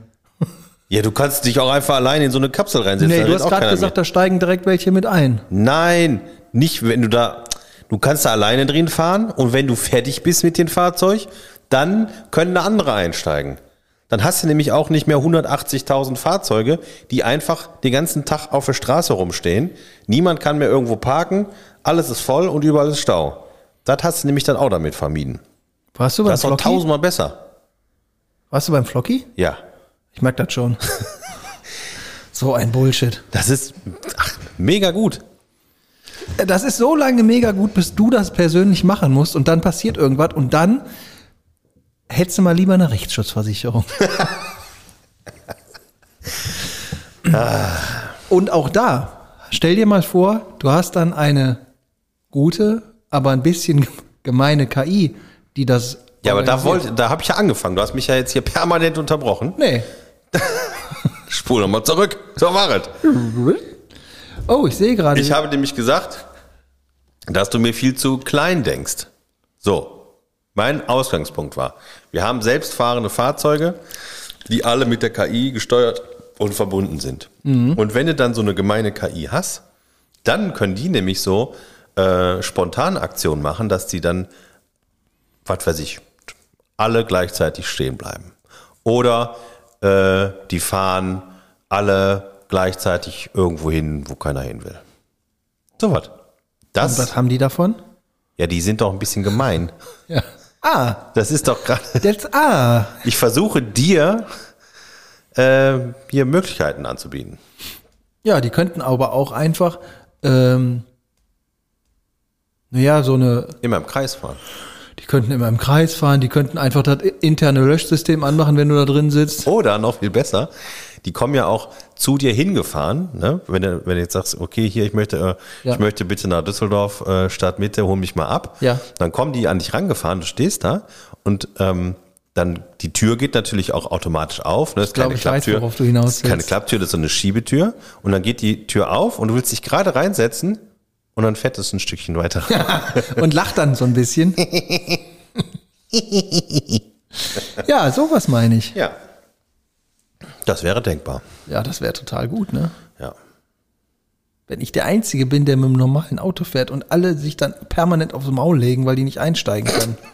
ja, du kannst dich auch einfach alleine in so eine Kapsel reinsetzen. Nee, da du hast gerade gesagt, mehr. da steigen direkt welche mit ein. Nein, nicht wenn du da. Du kannst da alleine drin fahren und wenn du fertig bist mit dem Fahrzeug, dann können da andere einsteigen. Dann hast du nämlich auch nicht mehr 180.000 Fahrzeuge, die einfach den ganzen Tag auf der Straße rumstehen. Niemand kann mehr irgendwo parken, alles ist voll und überall ist Stau. Das hast du nämlich dann auch damit vermieden. Warst du beim Das ist Flocky? tausendmal besser. Warst du beim Flocky? Ja. Ich merk das schon. so ein Bullshit. Das ist ach, mega gut. Das ist so lange mega gut, bis du das persönlich machen musst und dann passiert irgendwas und dann hättest du mal lieber eine Rechtsschutzversicherung. und auch da, stell dir mal vor, du hast dann eine gute, aber ein bisschen gemeine KI, die das. Ja, aber da wollte, da habe ich ja angefangen. Du hast mich ja jetzt hier permanent unterbrochen. Nee. Spul nochmal zurück. So war es. Oh, ich sehe gerade. Ich habe nämlich gesagt, dass du mir viel zu klein denkst. So, mein Ausgangspunkt war, wir haben selbstfahrende Fahrzeuge, die alle mit der KI gesteuert und verbunden sind. Und wenn du dann so eine gemeine KI hast, dann können die nämlich so äh, Spontanaktionen machen, dass die dann, was weiß ich, alle gleichzeitig stehen bleiben. Oder äh, die fahren alle gleichzeitig irgendwo hin, wo keiner hin will. So was. und Das, was haben die davon? ja, die sind doch ein bisschen gemein. Ja. Ah, Das ist doch gerade. das, ah. Ich versuche dir äh, hier Möglichkeiten anzubieten. Ja, die könnten aber auch einfach, ähm, naja, so eine, Immer im Kreis fahren. die könnten immer im Kreis fahren, die könnten einfach das interne Löschsystem anmachen, wenn du da drin sitzt. Oder noch viel besser, die kommen ja auch zu dir hingefahren, ne? wenn, du, wenn du jetzt sagst, okay, hier, ich möchte, äh, Ja. ich möchte bitte nach Düsseldorf, äh, Stadtmitte, hol mich mal ab. Ja. Dann kommen die an dich rangefahren, du stehst da und ähm, dann die Tür geht natürlich auch automatisch auf. Ne? Das ist glaub, keine ich weiß, Klapptür. worauf du hinaus Das ist keine willst. Klapptür, das ist so eine Schiebetür. Und dann geht die Tür auf und du willst dich gerade reinsetzen und dann fährt es ein Stückchen weiter. Und lacht dann so ein bisschen. ja, sowas meine ich. ja. Das wäre denkbar. Ja, das wäre total gut, ne? Ja. Wenn ich der Einzige bin, der mit einem normalen Auto fährt und alle sich dann permanent aufs Maul legen, weil die nicht einsteigen können.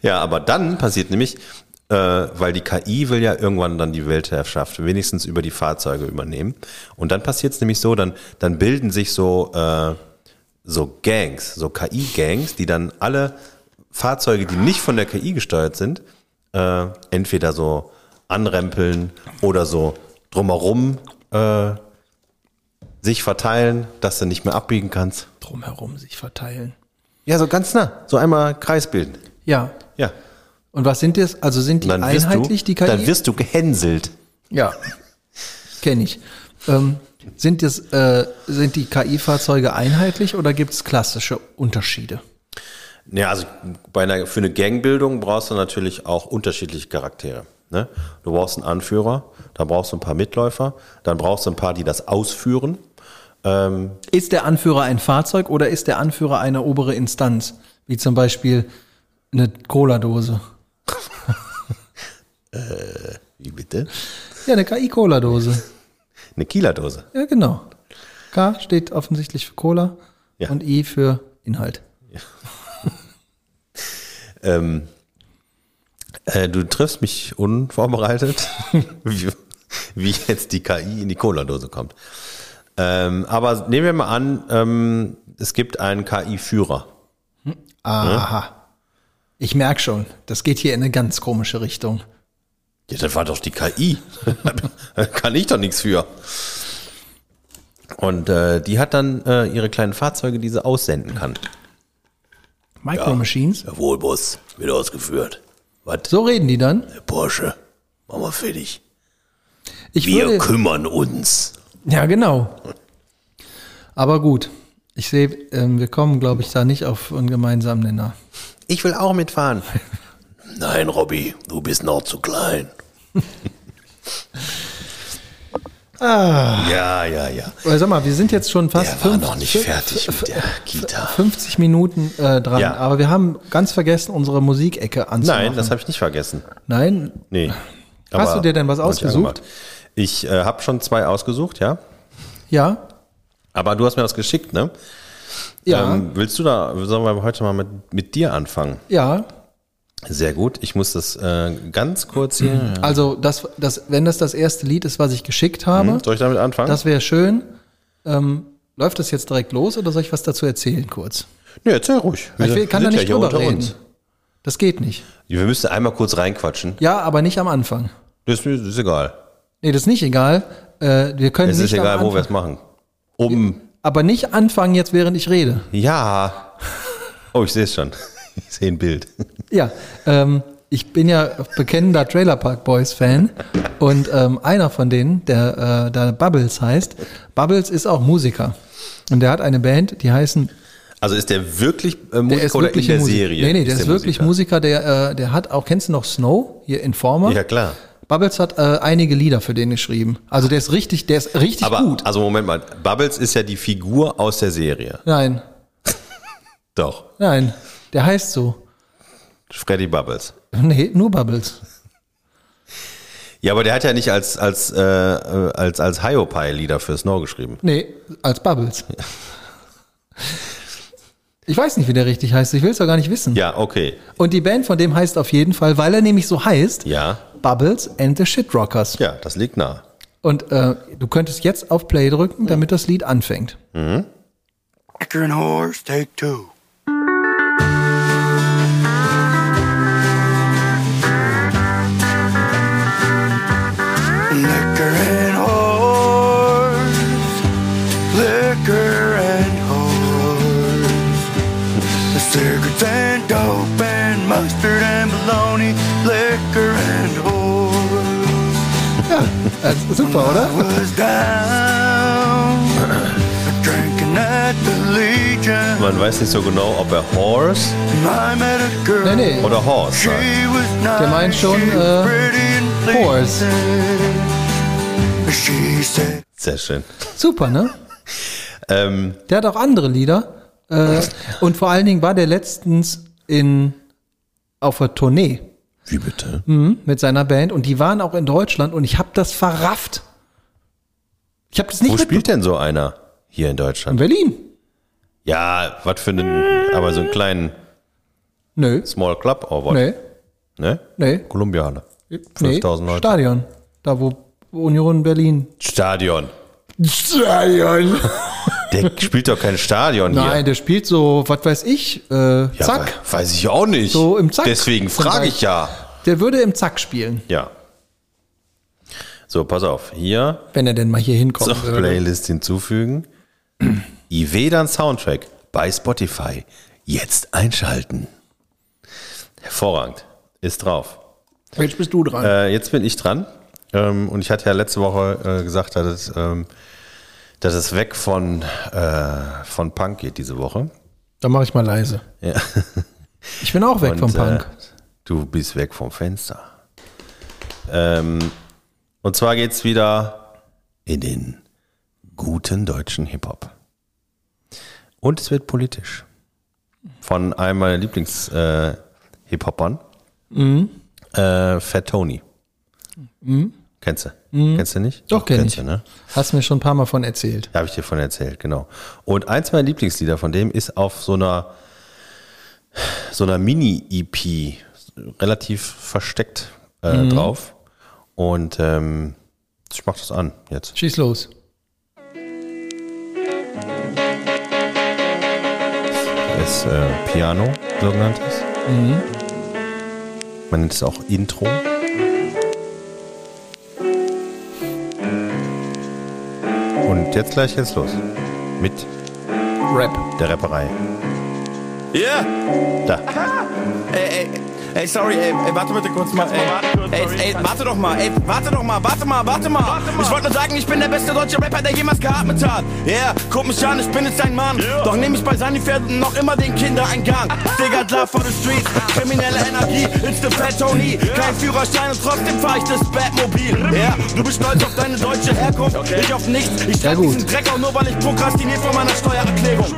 Ja, aber dann passiert nämlich, äh, weil die KI will ja irgendwann dann die Weltherrschaft wenigstens über die Fahrzeuge übernehmen. Und dann passiert es nämlich so, dann, dann bilden sich so, äh, so Gangs, so KI-Gangs, die dann alle Fahrzeuge, die nicht von der KI gesteuert sind, äh, entweder so anrempeln oder so drumherum äh, sich verteilen, dass du nicht mehr abbiegen kannst. Drumherum sich verteilen. Ja, so ganz nah, so einmal Kreis bilden. Ja. Ja. Und was sind das? Also sind die einheitlich, du, die KI? dann wirst du gehänselt. Ja, kenne ich. Ähm, sind, das, äh, sind die KI-Fahrzeuge einheitlich oder gibt es klassische Unterschiede? Ja, also bei einer, für eine Gangbildung brauchst du natürlich auch unterschiedliche Charaktere. Ne? Du brauchst einen Anführer, dann brauchst du ein paar Mitläufer, dann brauchst du ein paar, die das ausführen. Ähm, Ist der Anführer ein Fahrzeug oder ist der Anführer eine obere Instanz? Wie zum Beispiel eine Cola-Dose. wie bitte? Ja, eine KI-Cola-Dose. Eine Kielerdose. Ja, genau. K steht offensichtlich für Cola Ja. und I für Inhalt. Ähm, äh, du triffst mich unvorbereitet, wie, wie jetzt die KI in die Cola-Dose kommt. Ähm, aber nehmen wir mal an, ähm, es gibt einen KI-Führer. Aha. Ich merke schon, das geht hier in eine ganz komische Richtung. Ja, das war doch die KI. da kann ich doch nichts für. Und äh, die hat dann äh, ihre kleinen Fahrzeuge, die sie aussenden kann. Micro Machines. Jawohl, Boss, wird ausgeführt. Was? So reden die dann. Porsche, machen wir fertig. Ich Wir würde, kümmern uns. ja, genau. Aber gut. Ich sehe, ähm, wir kommen, glaube ich, da nicht auf einen gemeinsamen Nenner. Ich will auch mitfahren. Nein, Robby, du bist noch zu klein. Ja, ja, ja. Aber sag mal, wir sind jetzt schon fast Der war fünf- noch nicht fertig mit der Kita. 50 Minuten äh, dran. Ja. Aber wir haben ganz vergessen, unsere Musikecke anzumachen. Nein, das habe ich nicht vergessen. Nein? Nee. Hast Aber du dir denn was ich ausgesucht? angemacht. Ich äh, habe schon zwei ausgesucht, ja. Ja? Aber du hast mir das geschickt, ne? Ja. Ähm, willst du da, sollen wir heute mal mit, mit dir anfangen? ja. Sehr gut. Ich muss das äh, ganz kurz hier. Also, das, das, wenn das das erste Lied ist, was ich geschickt habe, Soll ich damit anfangen? das wäre schön. Ähm, läuft das jetzt direkt los oder soll ich was dazu erzählen kurz? nee, erzähl ruhig. Wir Ich will, kann da nicht ja drüber reden. uns. Das geht nicht. Wir müssen einmal kurz reinquatschen. Ja, aber nicht am Anfang. Das ist, das ist egal. Nee, das ist nicht egal. Äh, wir können Es nicht ist egal, am wo wir es machen. um, Aber nicht anfangen jetzt, während ich rede. ja. Oh, ich sehe es schon. Ich sehe ein Bild. Ja, ähm, ich bin ja bekennender Trailer Park Boys Fan und ähm, einer von denen, der äh, da Bubbles heißt, Bubbles ist auch Musiker und der hat eine Band, die heißen Also ist der wirklich äh, der Musiker ist oder in wirklich der Musik- Serie? Nee, nee, der ist, wirklich Musiker, der äh, der hat auch kennst du noch Snow hier Informer? Ja, klar. Bubbles hat äh, einige Lieder für den geschrieben. Also der ist richtig, der ist richtig Aber, gut. also Moment mal, Bubbles ist ja die Figur aus der Serie. Nein, Doch. nein, der heißt so. Freddy Bubbles. Nee, nur Bubbles. Ja, aber der hat ja nicht als, als, äh, äh, als, als Hiopai-Lieder für Snow geschrieben. Nee, als Bubbles. Ich weiß nicht, wie der richtig heißt. Ich will es doch gar nicht wissen. Ja, okay. Und die Band von dem heißt auf jeden Fall, weil er nämlich so heißt, Ja. Bubbles and the Shit Rockers. Ja, das liegt nah. Und äh, du könntest jetzt auf Play drücken, damit das Lied anfängt. And horse, take two. Äh, super, oder? Man weiß nicht so genau, ob er Horse. Nee, nee. oder Horse sagt. Der meint schon, äh, Horse. Sehr schön. Super, ne? Ähm, Der hat auch andere Lieder. Äh, und vor allen Dingen war der letztens in auf der Tournee wie bitte? mhm, mit seiner Band und die waren auch in Deutschland und ich habe das verrafft. Ich habe das nicht Wo spielt denn so einer hier in In Deutschland? Berlin. Ja, was für einen, aber so einen kleinen Nö. Small Club, oh, what? Nee. Ne? Nee. Kolumbiahalle. Nee. 5000 Leute. Stadion. Da wo Union Berlin. Stadion. Stadion. Der spielt doch kein Stadion Nein, hier. der spielt so, was weiß ich, äh, Ja, Zack. we- Weiß ich auch nicht. So im Zack Deswegen frage ich ja. Der würde im Zack spielen, Ja. So, pass auf. Hier wenn er denn mal hier hinkommt. zur Playlist hinzufügen. Ivedan Soundtrack bei Spotify. Jetzt einschalten. Hervorragend. Ist drauf. Jetzt bist du dran. Äh, jetzt bin ich dran. Ähm, und ich hatte ja letzte Woche äh, gesagt, dass ähm, dass es weg von, äh, von Punk geht diese Woche. Dann mache ich mal leise. Ja. Ich bin auch weg Und, vom Punk. Äh, du bist weg vom Fenster. Ähm, und zwar geht's wieder in den guten deutschen Hip-Hop. Und es wird politisch. Von einem meiner Lieblings-Hip-Hopern. Mhm. Äh, Fat Tony. Kennst du? Kennst du nicht? Mhm. Doch, kenn Kennst ich. Du, ne? Hast mir schon ein paar Mal von erzählt. Da habe ich dir von erzählt, genau. Und eins meiner Lieblingslieder von dem ist auf so einer so einer Mini-EP relativ versteckt äh, Mhm. drauf. Und ähm, ich mach das an jetzt. Schieß los. Das ist äh, Piano, sogenanntes. Mhm. Man nennt es auch Intro. Und jetzt gleich geht's los. Mit Rap. der Rapperei. Ja, Da. ey, ey, ey, sorry, ey, ey, warte bitte kurz mal, ey, ey, ey, warte doch mal, ey, warte doch mal, warte mal, warte mal. Ich wollte nur sagen, ich bin der beste deutsche Rapper, der jemals geatmet hat. Yeah, guck mich an, ich bin jetzt ein Mann. Doch nehm ich bei seinen Pferden noch immer den Kindereingang. Digga, love for the streets, kriminelle Energie, it's the Fat Tony. Kein Führerschein und trotzdem fahr ich das Batmobil. Yeah, du bist stolz auf deine deutsche Herkunft, ich auf nichts. Ich Sehr trag gut. diesen Dreck auch nur, weil ich prokrastiniere vor meiner Steuererklärung.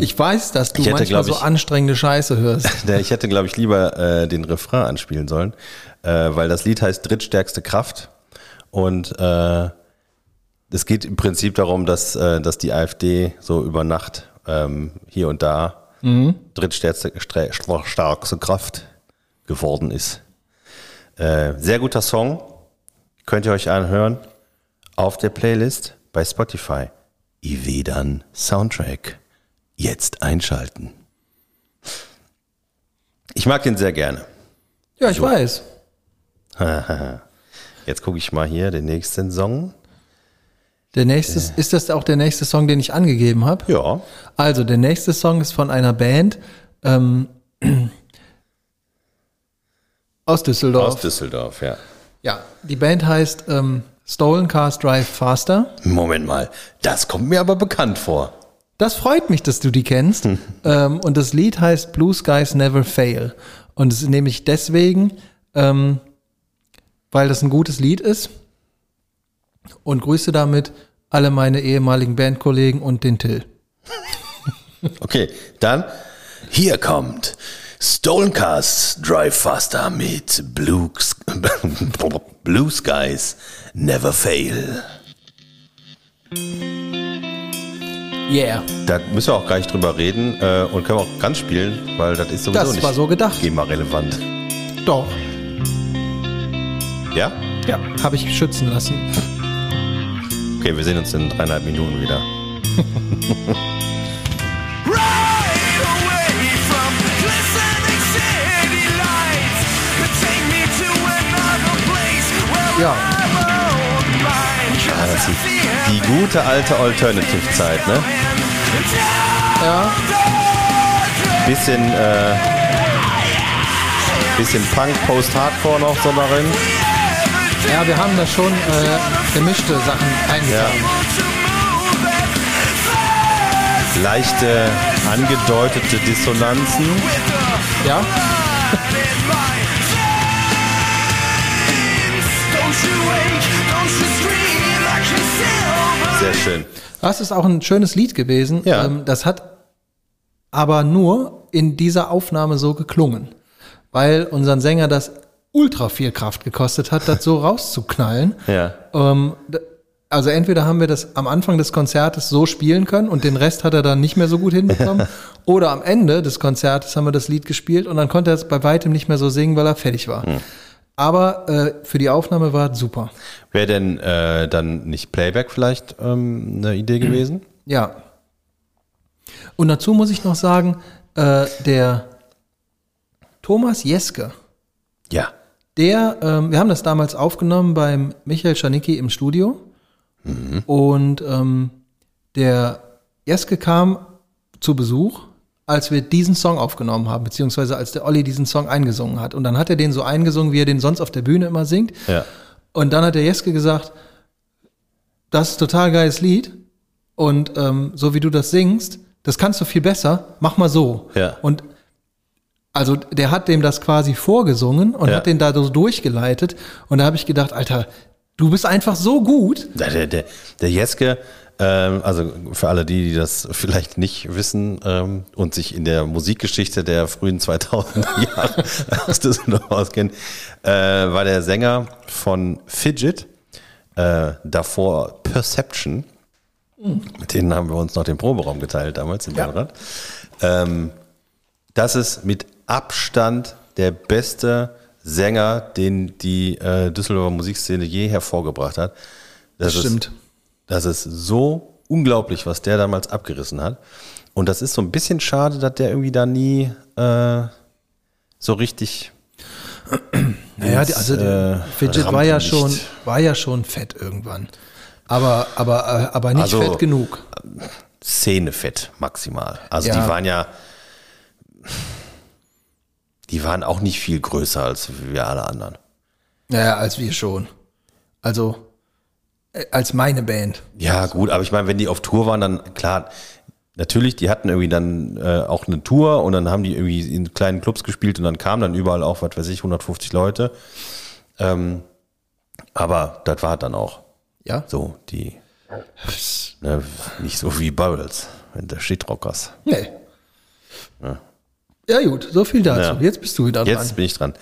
Ich weiß, dass du Ich hätte, manchmal glaub so ich- anstrengende Scheiße hörst. Ich hätte, glaube ich, lieber äh, den Refrain anspielen sollen, äh, weil das Lied heißt Drittstärkste Kraft. Und äh, es geht im Prinzip darum, dass, äh, dass die AfD so über Nacht ähm, hier und da drittstärkste stre- stra- starkste Kraft geworden ist. Äh, sehr guter Song. Könnt ihr euch anhören auf der Playlist bei Spotify. Ivedan Soundtrack. Jetzt einschalten. Ich mag den sehr gerne. Ja, ich weiß. Jetzt gucke ich mal hier den nächsten Song. Der nächste, ist das auch der nächste Song, den ich angegeben habe? Ja. Also, der nächste Song ist von einer Band ähm, aus Düsseldorf. Aus Düsseldorf, ja. ja, die Band heißt ähm, Stolen Cars Drive Faster. Moment mal, das kommt mir aber bekannt vor. Das freut mich, dass du die kennst. ähm, und das Lied heißt Blue Skies Never Fail. Und es ist nämlich deswegen, ähm, weil das ein gutes Lied ist. Und grüße damit alle meine ehemaligen Bandkollegen und den Till. Okay, dann hier kommt Stolen Cars Drive Faster mit Blue, Blue Skies Never Fail. Yeah. Da müssen wir auch gar nicht drüber reden äh, und können wir auch ganz spielen, weil das ist sowieso Das nicht war so gedacht. GEMA-relevant. Doch. Ja? Ja, habe ich schützen lassen. Okay, wir sehen uns in dreieinhalb Minuten wieder. Right feel die, gute alte Alternative-Zeit, ne? Ja. Bisschen, äh, bisschen Punk, Post-Hardcore noch so darin. Ja, wir haben da schon äh, gemischte Sachen eingetragen. Leichte, angedeutete Dissonanzen. Ja. Sehr schön. Das ist auch ein schönes Lied gewesen. Ja. Ähm, das hat aber nur in dieser Aufnahme so geklungen, weil unseren Sänger das ultra viel Kraft gekostet hat, das so rauszuknallen. Ja. Ähm, also entweder haben wir das am Anfang des Konzertes so spielen können und den Rest hat er dann nicht mehr so gut hinbekommen, oder am Ende des Konzertes haben wir das Lied gespielt und dann konnte er es bei weitem nicht mehr so singen, weil er fertig war. Aber äh, für die Aufnahme war es super. Wäre denn äh, dann nicht Playback vielleicht ähm, eine Idee gewesen? Ja. Und dazu muss ich noch sagen, äh, der Thomas Jeske, Ja. der, ähm, wir haben das damals aufgenommen beim Michael Schanicki im Studio. Und ähm, der Jeske kam zu Besuch, als wir diesen Song aufgenommen haben, beziehungsweise als der Olli diesen Song eingesungen hat. Und dann hat er den so eingesungen, wie er den sonst auf der Bühne immer singt. Ja. Und dann hat der Jeske gesagt, das ist ein total geiles Lied. Und ähm, so wie du das singst, das kannst du viel besser, mach mal so. Ja. Und also der hat dem das quasi vorgesungen und Ja. hat den da so durchgeleitet. Und da habe ich gedacht, Alter, du bist einfach so gut. Der, der, der, Jeske, also für alle die, die das vielleicht nicht wissen ähm, und sich in der Musikgeschichte der frühen 2000er Jahre aus Düsseldorf auskennen, äh, war der Sänger von Fidget, äh, davor Perception. Mit denen haben wir uns noch den Proberaum geteilt damals in Belgrad. Ähm, das ist mit Abstand der beste Sänger, den die äh, Düsseldorfer Musikszene je hervorgebracht hat. Das Ist, das ist so unglaublich, was der damals abgerissen hat. Und das ist so ein bisschen schade, dass der irgendwie da nie äh, so richtig. Naja, die, also äh, Fidget war ja schon, war ja schon fett irgendwann. Aber, aber, äh, aber nicht Also- fett genug. Szenefett maximal. Also Ja. die waren ja, die waren auch nicht viel größer als wir alle anderen. Naja, als wir schon. Also, als meine Band. Ja, gut, aber ich meine, wenn die auf Tour waren, dann klar, natürlich, die hatten irgendwie dann äh, auch eine Tour und dann haben die irgendwie in kleinen Clubs gespielt und dann kamen dann überall auch, was weiß ich, 150 Leute. Ähm, aber das war dann auch Ja. so, die, ne, nicht so wie Bubbles, der Shitrockers. Nee. Ja. gut, so viel dazu. Ja. Jetzt bist du wieder dran. Jetzt bin ich dran.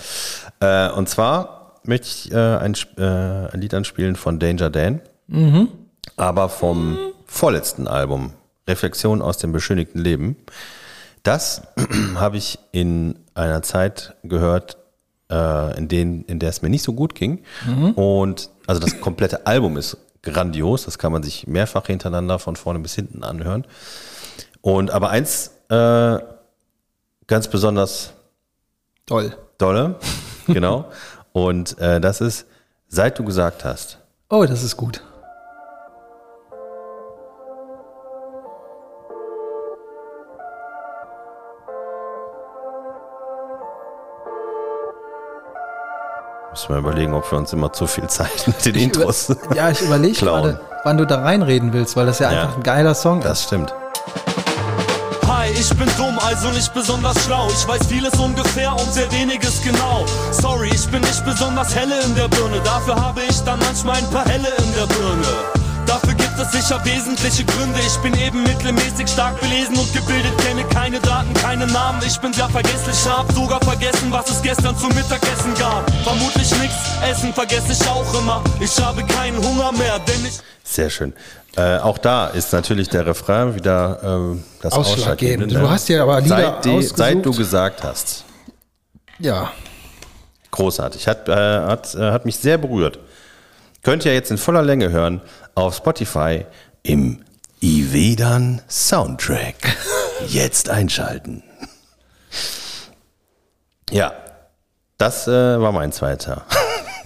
Äh, und zwar möchte ich äh, ein, äh, ein Lied anspielen von Danger Dan, aber vom vorletzten Album, Reflexion aus dem beschönigten Leben. Das habe ich in einer Zeit gehört, äh, in, den, in der es mir nicht so gut ging. Und also das komplette Album ist grandios, das kann man sich mehrfach hintereinander von vorne bis hinten anhören. Und aber eins äh, ganz besonders Toll. Dolle, genau. Und äh, das ist, seit du gesagt hast. Oh, das ist gut. Müssen wir überlegen, ob wir uns immer zu viel Zeit mit den ich Intros. ja, ich überlege gerade, wann du da reinreden willst, weil das ja, ja einfach ein geiler Song ist. Das stimmt. Ich bin dumm, also nicht besonders schlau. Ich weiß vieles ungefähr und sehr weniges genau. Sorry, ich bin nicht besonders helle in der Birne. Dafür habe ich dann manchmal ein paar Helle in der Birne. Dafür gibt es sicher wesentliche Gründe. Ich bin eben mittelmäßig stark belesen und gebildet, kenne keine Daten, keine Namen. Ich bin sehr vergesslich, hab sogar vergessen, was es gestern zum Mittagessen gab. Vermutlich nichts, Essen vergesse ich auch immer. Ich habe keinen Hunger mehr, denn ich. Sehr schön. Äh, auch da ist natürlich der Refrain wieder ähm, das Ausschlaggebend. Ausschlaggebende. Du hast dir aber Lieder seit, die, ausgesucht. seit du gesagt hast. Ja. Großartig. Hat, äh, hat, äh, hat mich sehr berührt. Könnt ihr jetzt in voller Länge hören auf Spotify im Ivedan Soundtrack. Jetzt einschalten. Ja, das äh, war mein zweiter.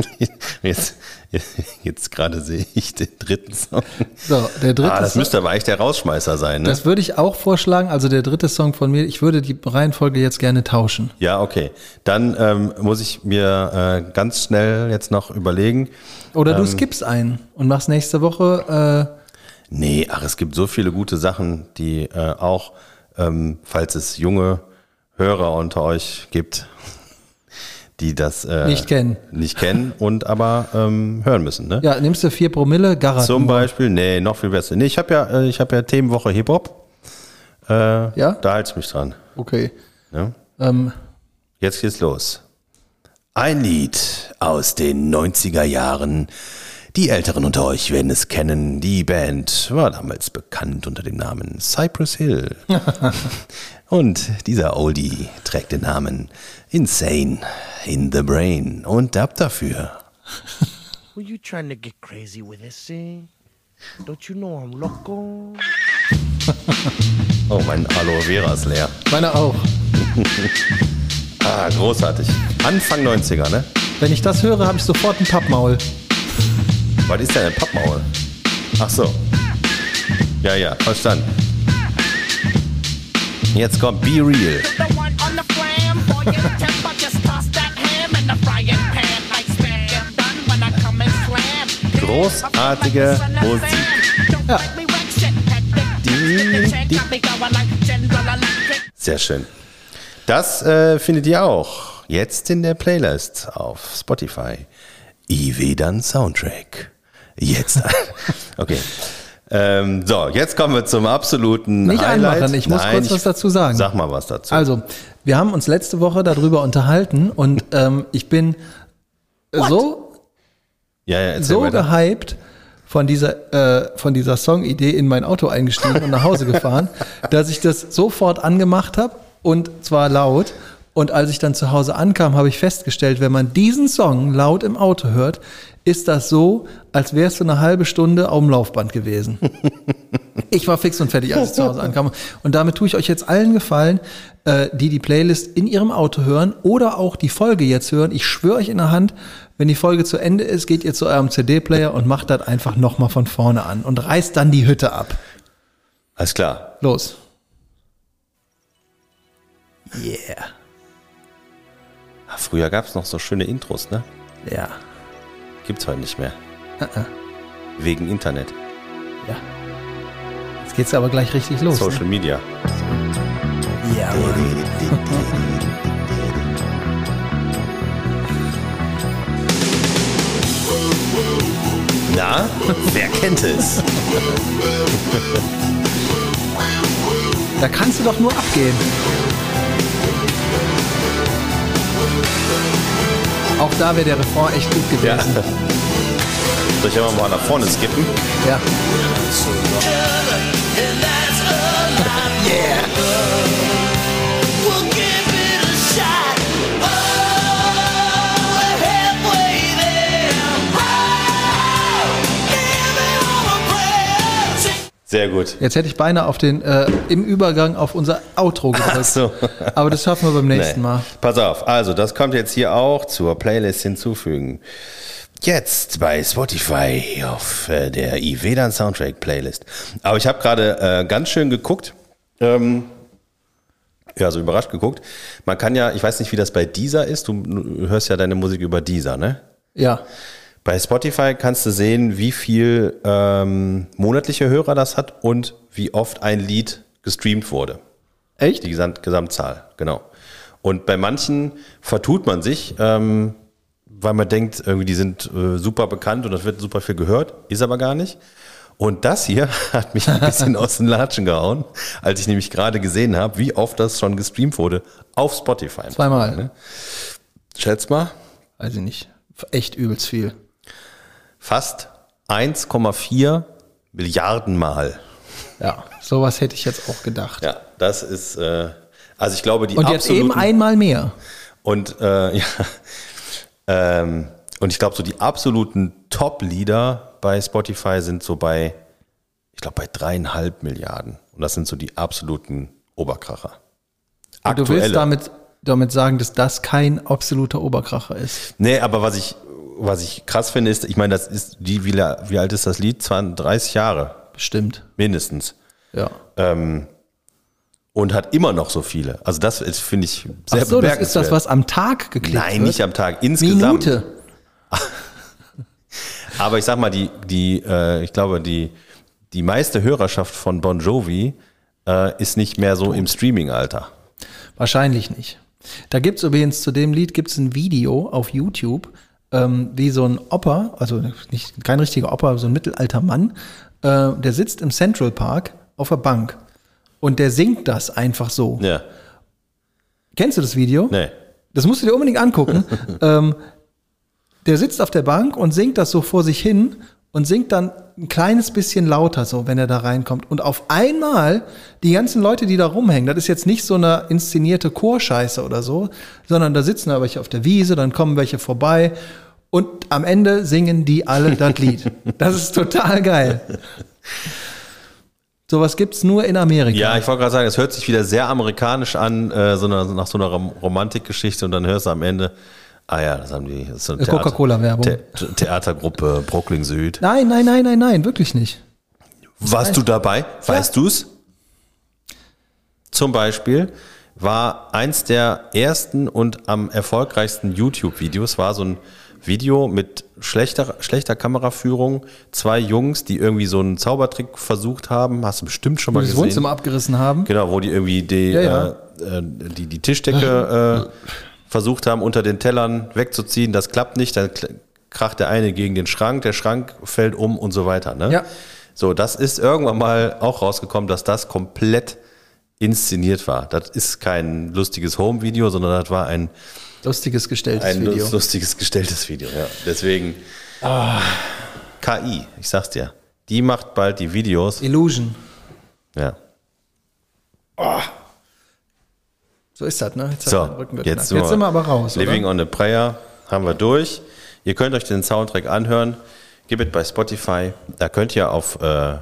Jetzt, jetzt gerade sehe ich den dritten Song. So, der dritte Ah, das Song- müsste aber eigentlich der Rausschmeißer sein, ne? Das würde ich auch vorschlagen. Also der dritte Song von mir, ich würde die Reihenfolge jetzt gerne tauschen. Ja, okay. Dann ähm, muss ich mir äh, ganz schnell jetzt noch überlegen. Oder Ähm. du skippst einen und machst nächste Woche. Nee, ach, es gibt so viele gute Sachen, die äh, auch, ähm, falls es junge Hörer unter euch gibt, die das äh, Nicht kennen. nicht kennen und aber ähm, hören müssen. Ne? Ja, nimmst du vier Promille, Garat. Zum Beispiel, nee, noch viel besser. Nee, ich habe ja, äh, ich habe ja Themenwoche Hip Hop. Äh, Ja? Da halte ich mich dran. Okay. Ja? Ähm, Jetzt geht's los. Ein Lied aus den 90er Jahren. Die Älteren unter euch werden es kennen. Die Band war damals bekannt unter dem Namen Cypress Hill. Und dieser Oldie trägt den Namen Insane in the Brain. Und ab dafür. Were you trying to get crazy with this thing? Don't you know I'm loco? Oh, mein Aloe Vera ist leer. meine auch. Ah, großartig. Anfang 90er, ne? Wenn ich das höre, habe ich sofort ein Pappmaul. Was ist denn ein Pappmaul? Ach so. Ja, ja, verstanden. Jetzt kommt Be Real. Großartige Musik. Ja. Die- Sehr schön. Das äh, findet ihr auch jetzt in der Playlist auf Spotify. Ivedan Soundtrack. Jetzt. okay. Ähm, so, jetzt kommen wir zum absoluten Nicht Highlight. anmachen, ich muss kurz was dazu sagen. Sag mal was dazu. Also, wir haben uns letzte Woche darüber unterhalten und ähm, ich bin so, ja, ja, so weiter. gehypt von dieser, äh, von dieser Songidee in mein Auto eingestiegen und nach Hause gefahren, dass ich das sofort angemacht habe und zwar laut. Und als ich dann zu Hause ankam, habe ich festgestellt, wenn man diesen Song laut im Auto hört, ist das so, als wärst du eine halbe Stunde auf dem Laufband gewesen. Ich war fix und fertig, als ich zu Hause ankam. Und damit tue ich euch jetzt allen gefallen, äh, die die Playlist in ihrem Auto hören oder auch die Folge jetzt hören. Ich schwöre euch in der Hand, wenn die Folge zu Ende ist, geht ihr zu eurem CD-Player und macht das einfach nochmal von vorne an und reißt dann die Hütte ab. Alles klar. Los. Yeah. Ah, Früher gab es noch so schöne Intros, ne? Ja. Gibt's heute nicht mehr. Uh-uh. Wegen Internet, Ja. Jetzt geht's aber gleich richtig los. Social Ne? Media. Ja, Mann. Na, wer kennt es? Da kannst du doch nur abgehen. Auch da wäre der Refrain echt gut Ja. gewesen. Soll ich einfach mal nach vorne skippen? Ja. Sehr gut. Jetzt hätte ich beinahe auf den, äh, im Übergang auf unser Outro gedrückt. So. Aber das schaffen wir beim nächsten Nee. Mal. Pass auf, also das kommt jetzt hier auch zur Playlist hinzufügen. Jetzt bei Spotify auf äh, der Ivedan Soundtrack Playlist. Aber ich habe gerade äh, ganz schön geguckt. Ähm, ja, so überrascht geguckt. Man kann ja, ich weiß nicht, wie das bei Deezer ist. Du hörst ja deine Musik über Deezer, ne? Ja. Bei Spotify kannst du sehen, wie viel ähm, monatliche Hörer das hat und wie oft ein Lied gestreamt wurde. Echt? Die Gesamt Gesamtzahl, genau. Und bei manchen vertut man sich, ähm, weil man denkt, irgendwie die sind äh, super bekannt und das wird super viel gehört, ist aber gar nicht. Und das hier hat mich ein bisschen aus den Latschen gehauen, als ich nämlich gerade gesehen habe, wie oft das schon gestreamt wurde auf Spotify. Zweimal. Ne? Schätz mal, Weiß ich nicht. Echt übelst viel. Fast 1,4 Milliarden Mal. Ja, sowas hätte ich jetzt auch gedacht. Ja, das ist, äh, also ich glaube, die Und jetzt eben einmal mehr. Und äh, ja, ähm, und ich glaube, so die absoluten Top-Leader bei Spotify sind so bei, ich glaube, bei dreieinhalb Milliarden. Und das sind so die absoluten Oberkracher. Und du willst damit, damit sagen, dass das kein absoluter Oberkracher ist. Nee, aber was ich, was ich krass finde, ist, ich meine, das ist, die, wie, wie alt ist das Lied? 20, 30 Jahre Bestimmt. mindestens. Ja. Ähm, und hat immer noch so viele. Also das ist, finde ich, sehr Ach so, das ist das, was am Tag geklickt Nein, wird? nicht am Tag, insgesamt. Minute. Aber ich sag mal, die, die, äh, ich glaube, die, die meiste Hörerschaft von Bon Jovi äh, ist nicht mehr so im Streaming-Alter. Wahrscheinlich nicht. Da gibt's übrigens zu dem Lied gibt's ein Video auf YouTube, ähm, wie so ein Opa, also nicht kein richtiger Opa, so ein mittelalter Mann, äh, der sitzt im Central Park auf der Bank und der singt das einfach so. Ja, Kennst du das Video? nee. Das musst du dir unbedingt angucken. ähm, der sitzt auf der Bank und singt das so vor sich hin und singt dann ein kleines bisschen lauter, so wenn er da reinkommt. Und auf einmal die ganzen Leute, die da rumhängen, das ist jetzt nicht so eine inszenierte Chorscheiße oder so, sondern da sitzen da welche auf der Wiese, dann kommen welche vorbei und am Ende singen die alle das Lied. Das ist total geil. Sowas gibt's nur in Amerika. Ja, ich wollte gerade sagen, es hört sich wieder sehr amerikanisch an, äh, so eine, nach so einer Rom Romantikgeschichte und dann hörst du am Ende, ah ja, das haben die, so Eine Coca-Cola-Werbung. The Theatergruppe Brooklyn Süd. Nein, nein, nein, nein, nein, wirklich nicht. Warst du dabei? Weißt du's? Zum Beispiel war eins der ersten und am erfolgreichsten YouTube-Videos, war so ein Video mit schlechter, schlechter Kameraführung, zwei Jungs, die irgendwie so einen Zaubertrick versucht haben, hast du bestimmt schon Wo mal die das gesehen. Wohnzimmer abgerissen haben. Genau, wo die irgendwie die, Ja, ja. Äh, äh, die, die Tischdecke äh, versucht haben, unter den Tellern wegzuziehen. Das klappt nicht, dann kracht der eine gegen den Schrank, der Schrank fällt um und so weiter. Ne? Ja. So, das ist irgendwann mal auch rausgekommen, dass das komplett inszeniert war. Das ist kein lustiges Home-Video, sondern das war ein, Lustiges gestelltes ein Video. lustiges gestelltes Video. Ja. Deswegen KI, ich sag's dir, die macht bald die Videos. Illusion. Ja. So ist das, ne? Jetzt, So, Rücken geknackt. jetzt, jetzt sind wir aber raus. Living oder? on a Prayer haben wir durch. Ihr könnt euch den Soundtrack anhören. Gib es bei Spotify. Da könnt ihr auf äh,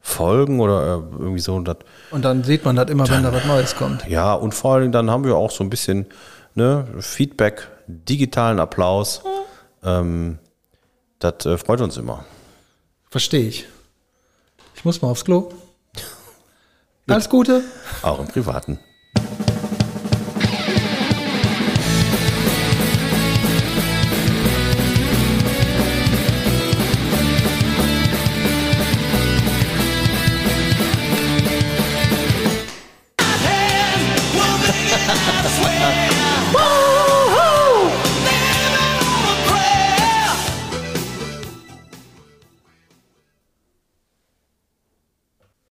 Folgen oder äh, irgendwie so. Das, Und dann sieht man das immer, wenn da was Neues kommt. ja, und vor allem dann haben wir auch so ein bisschen ne, Feedback, digitalen Applaus. Ähm, das äh, freut uns immer. Verstehe ich. Ich muss mal aufs Klo. Alles Gute. Auch im Privaten.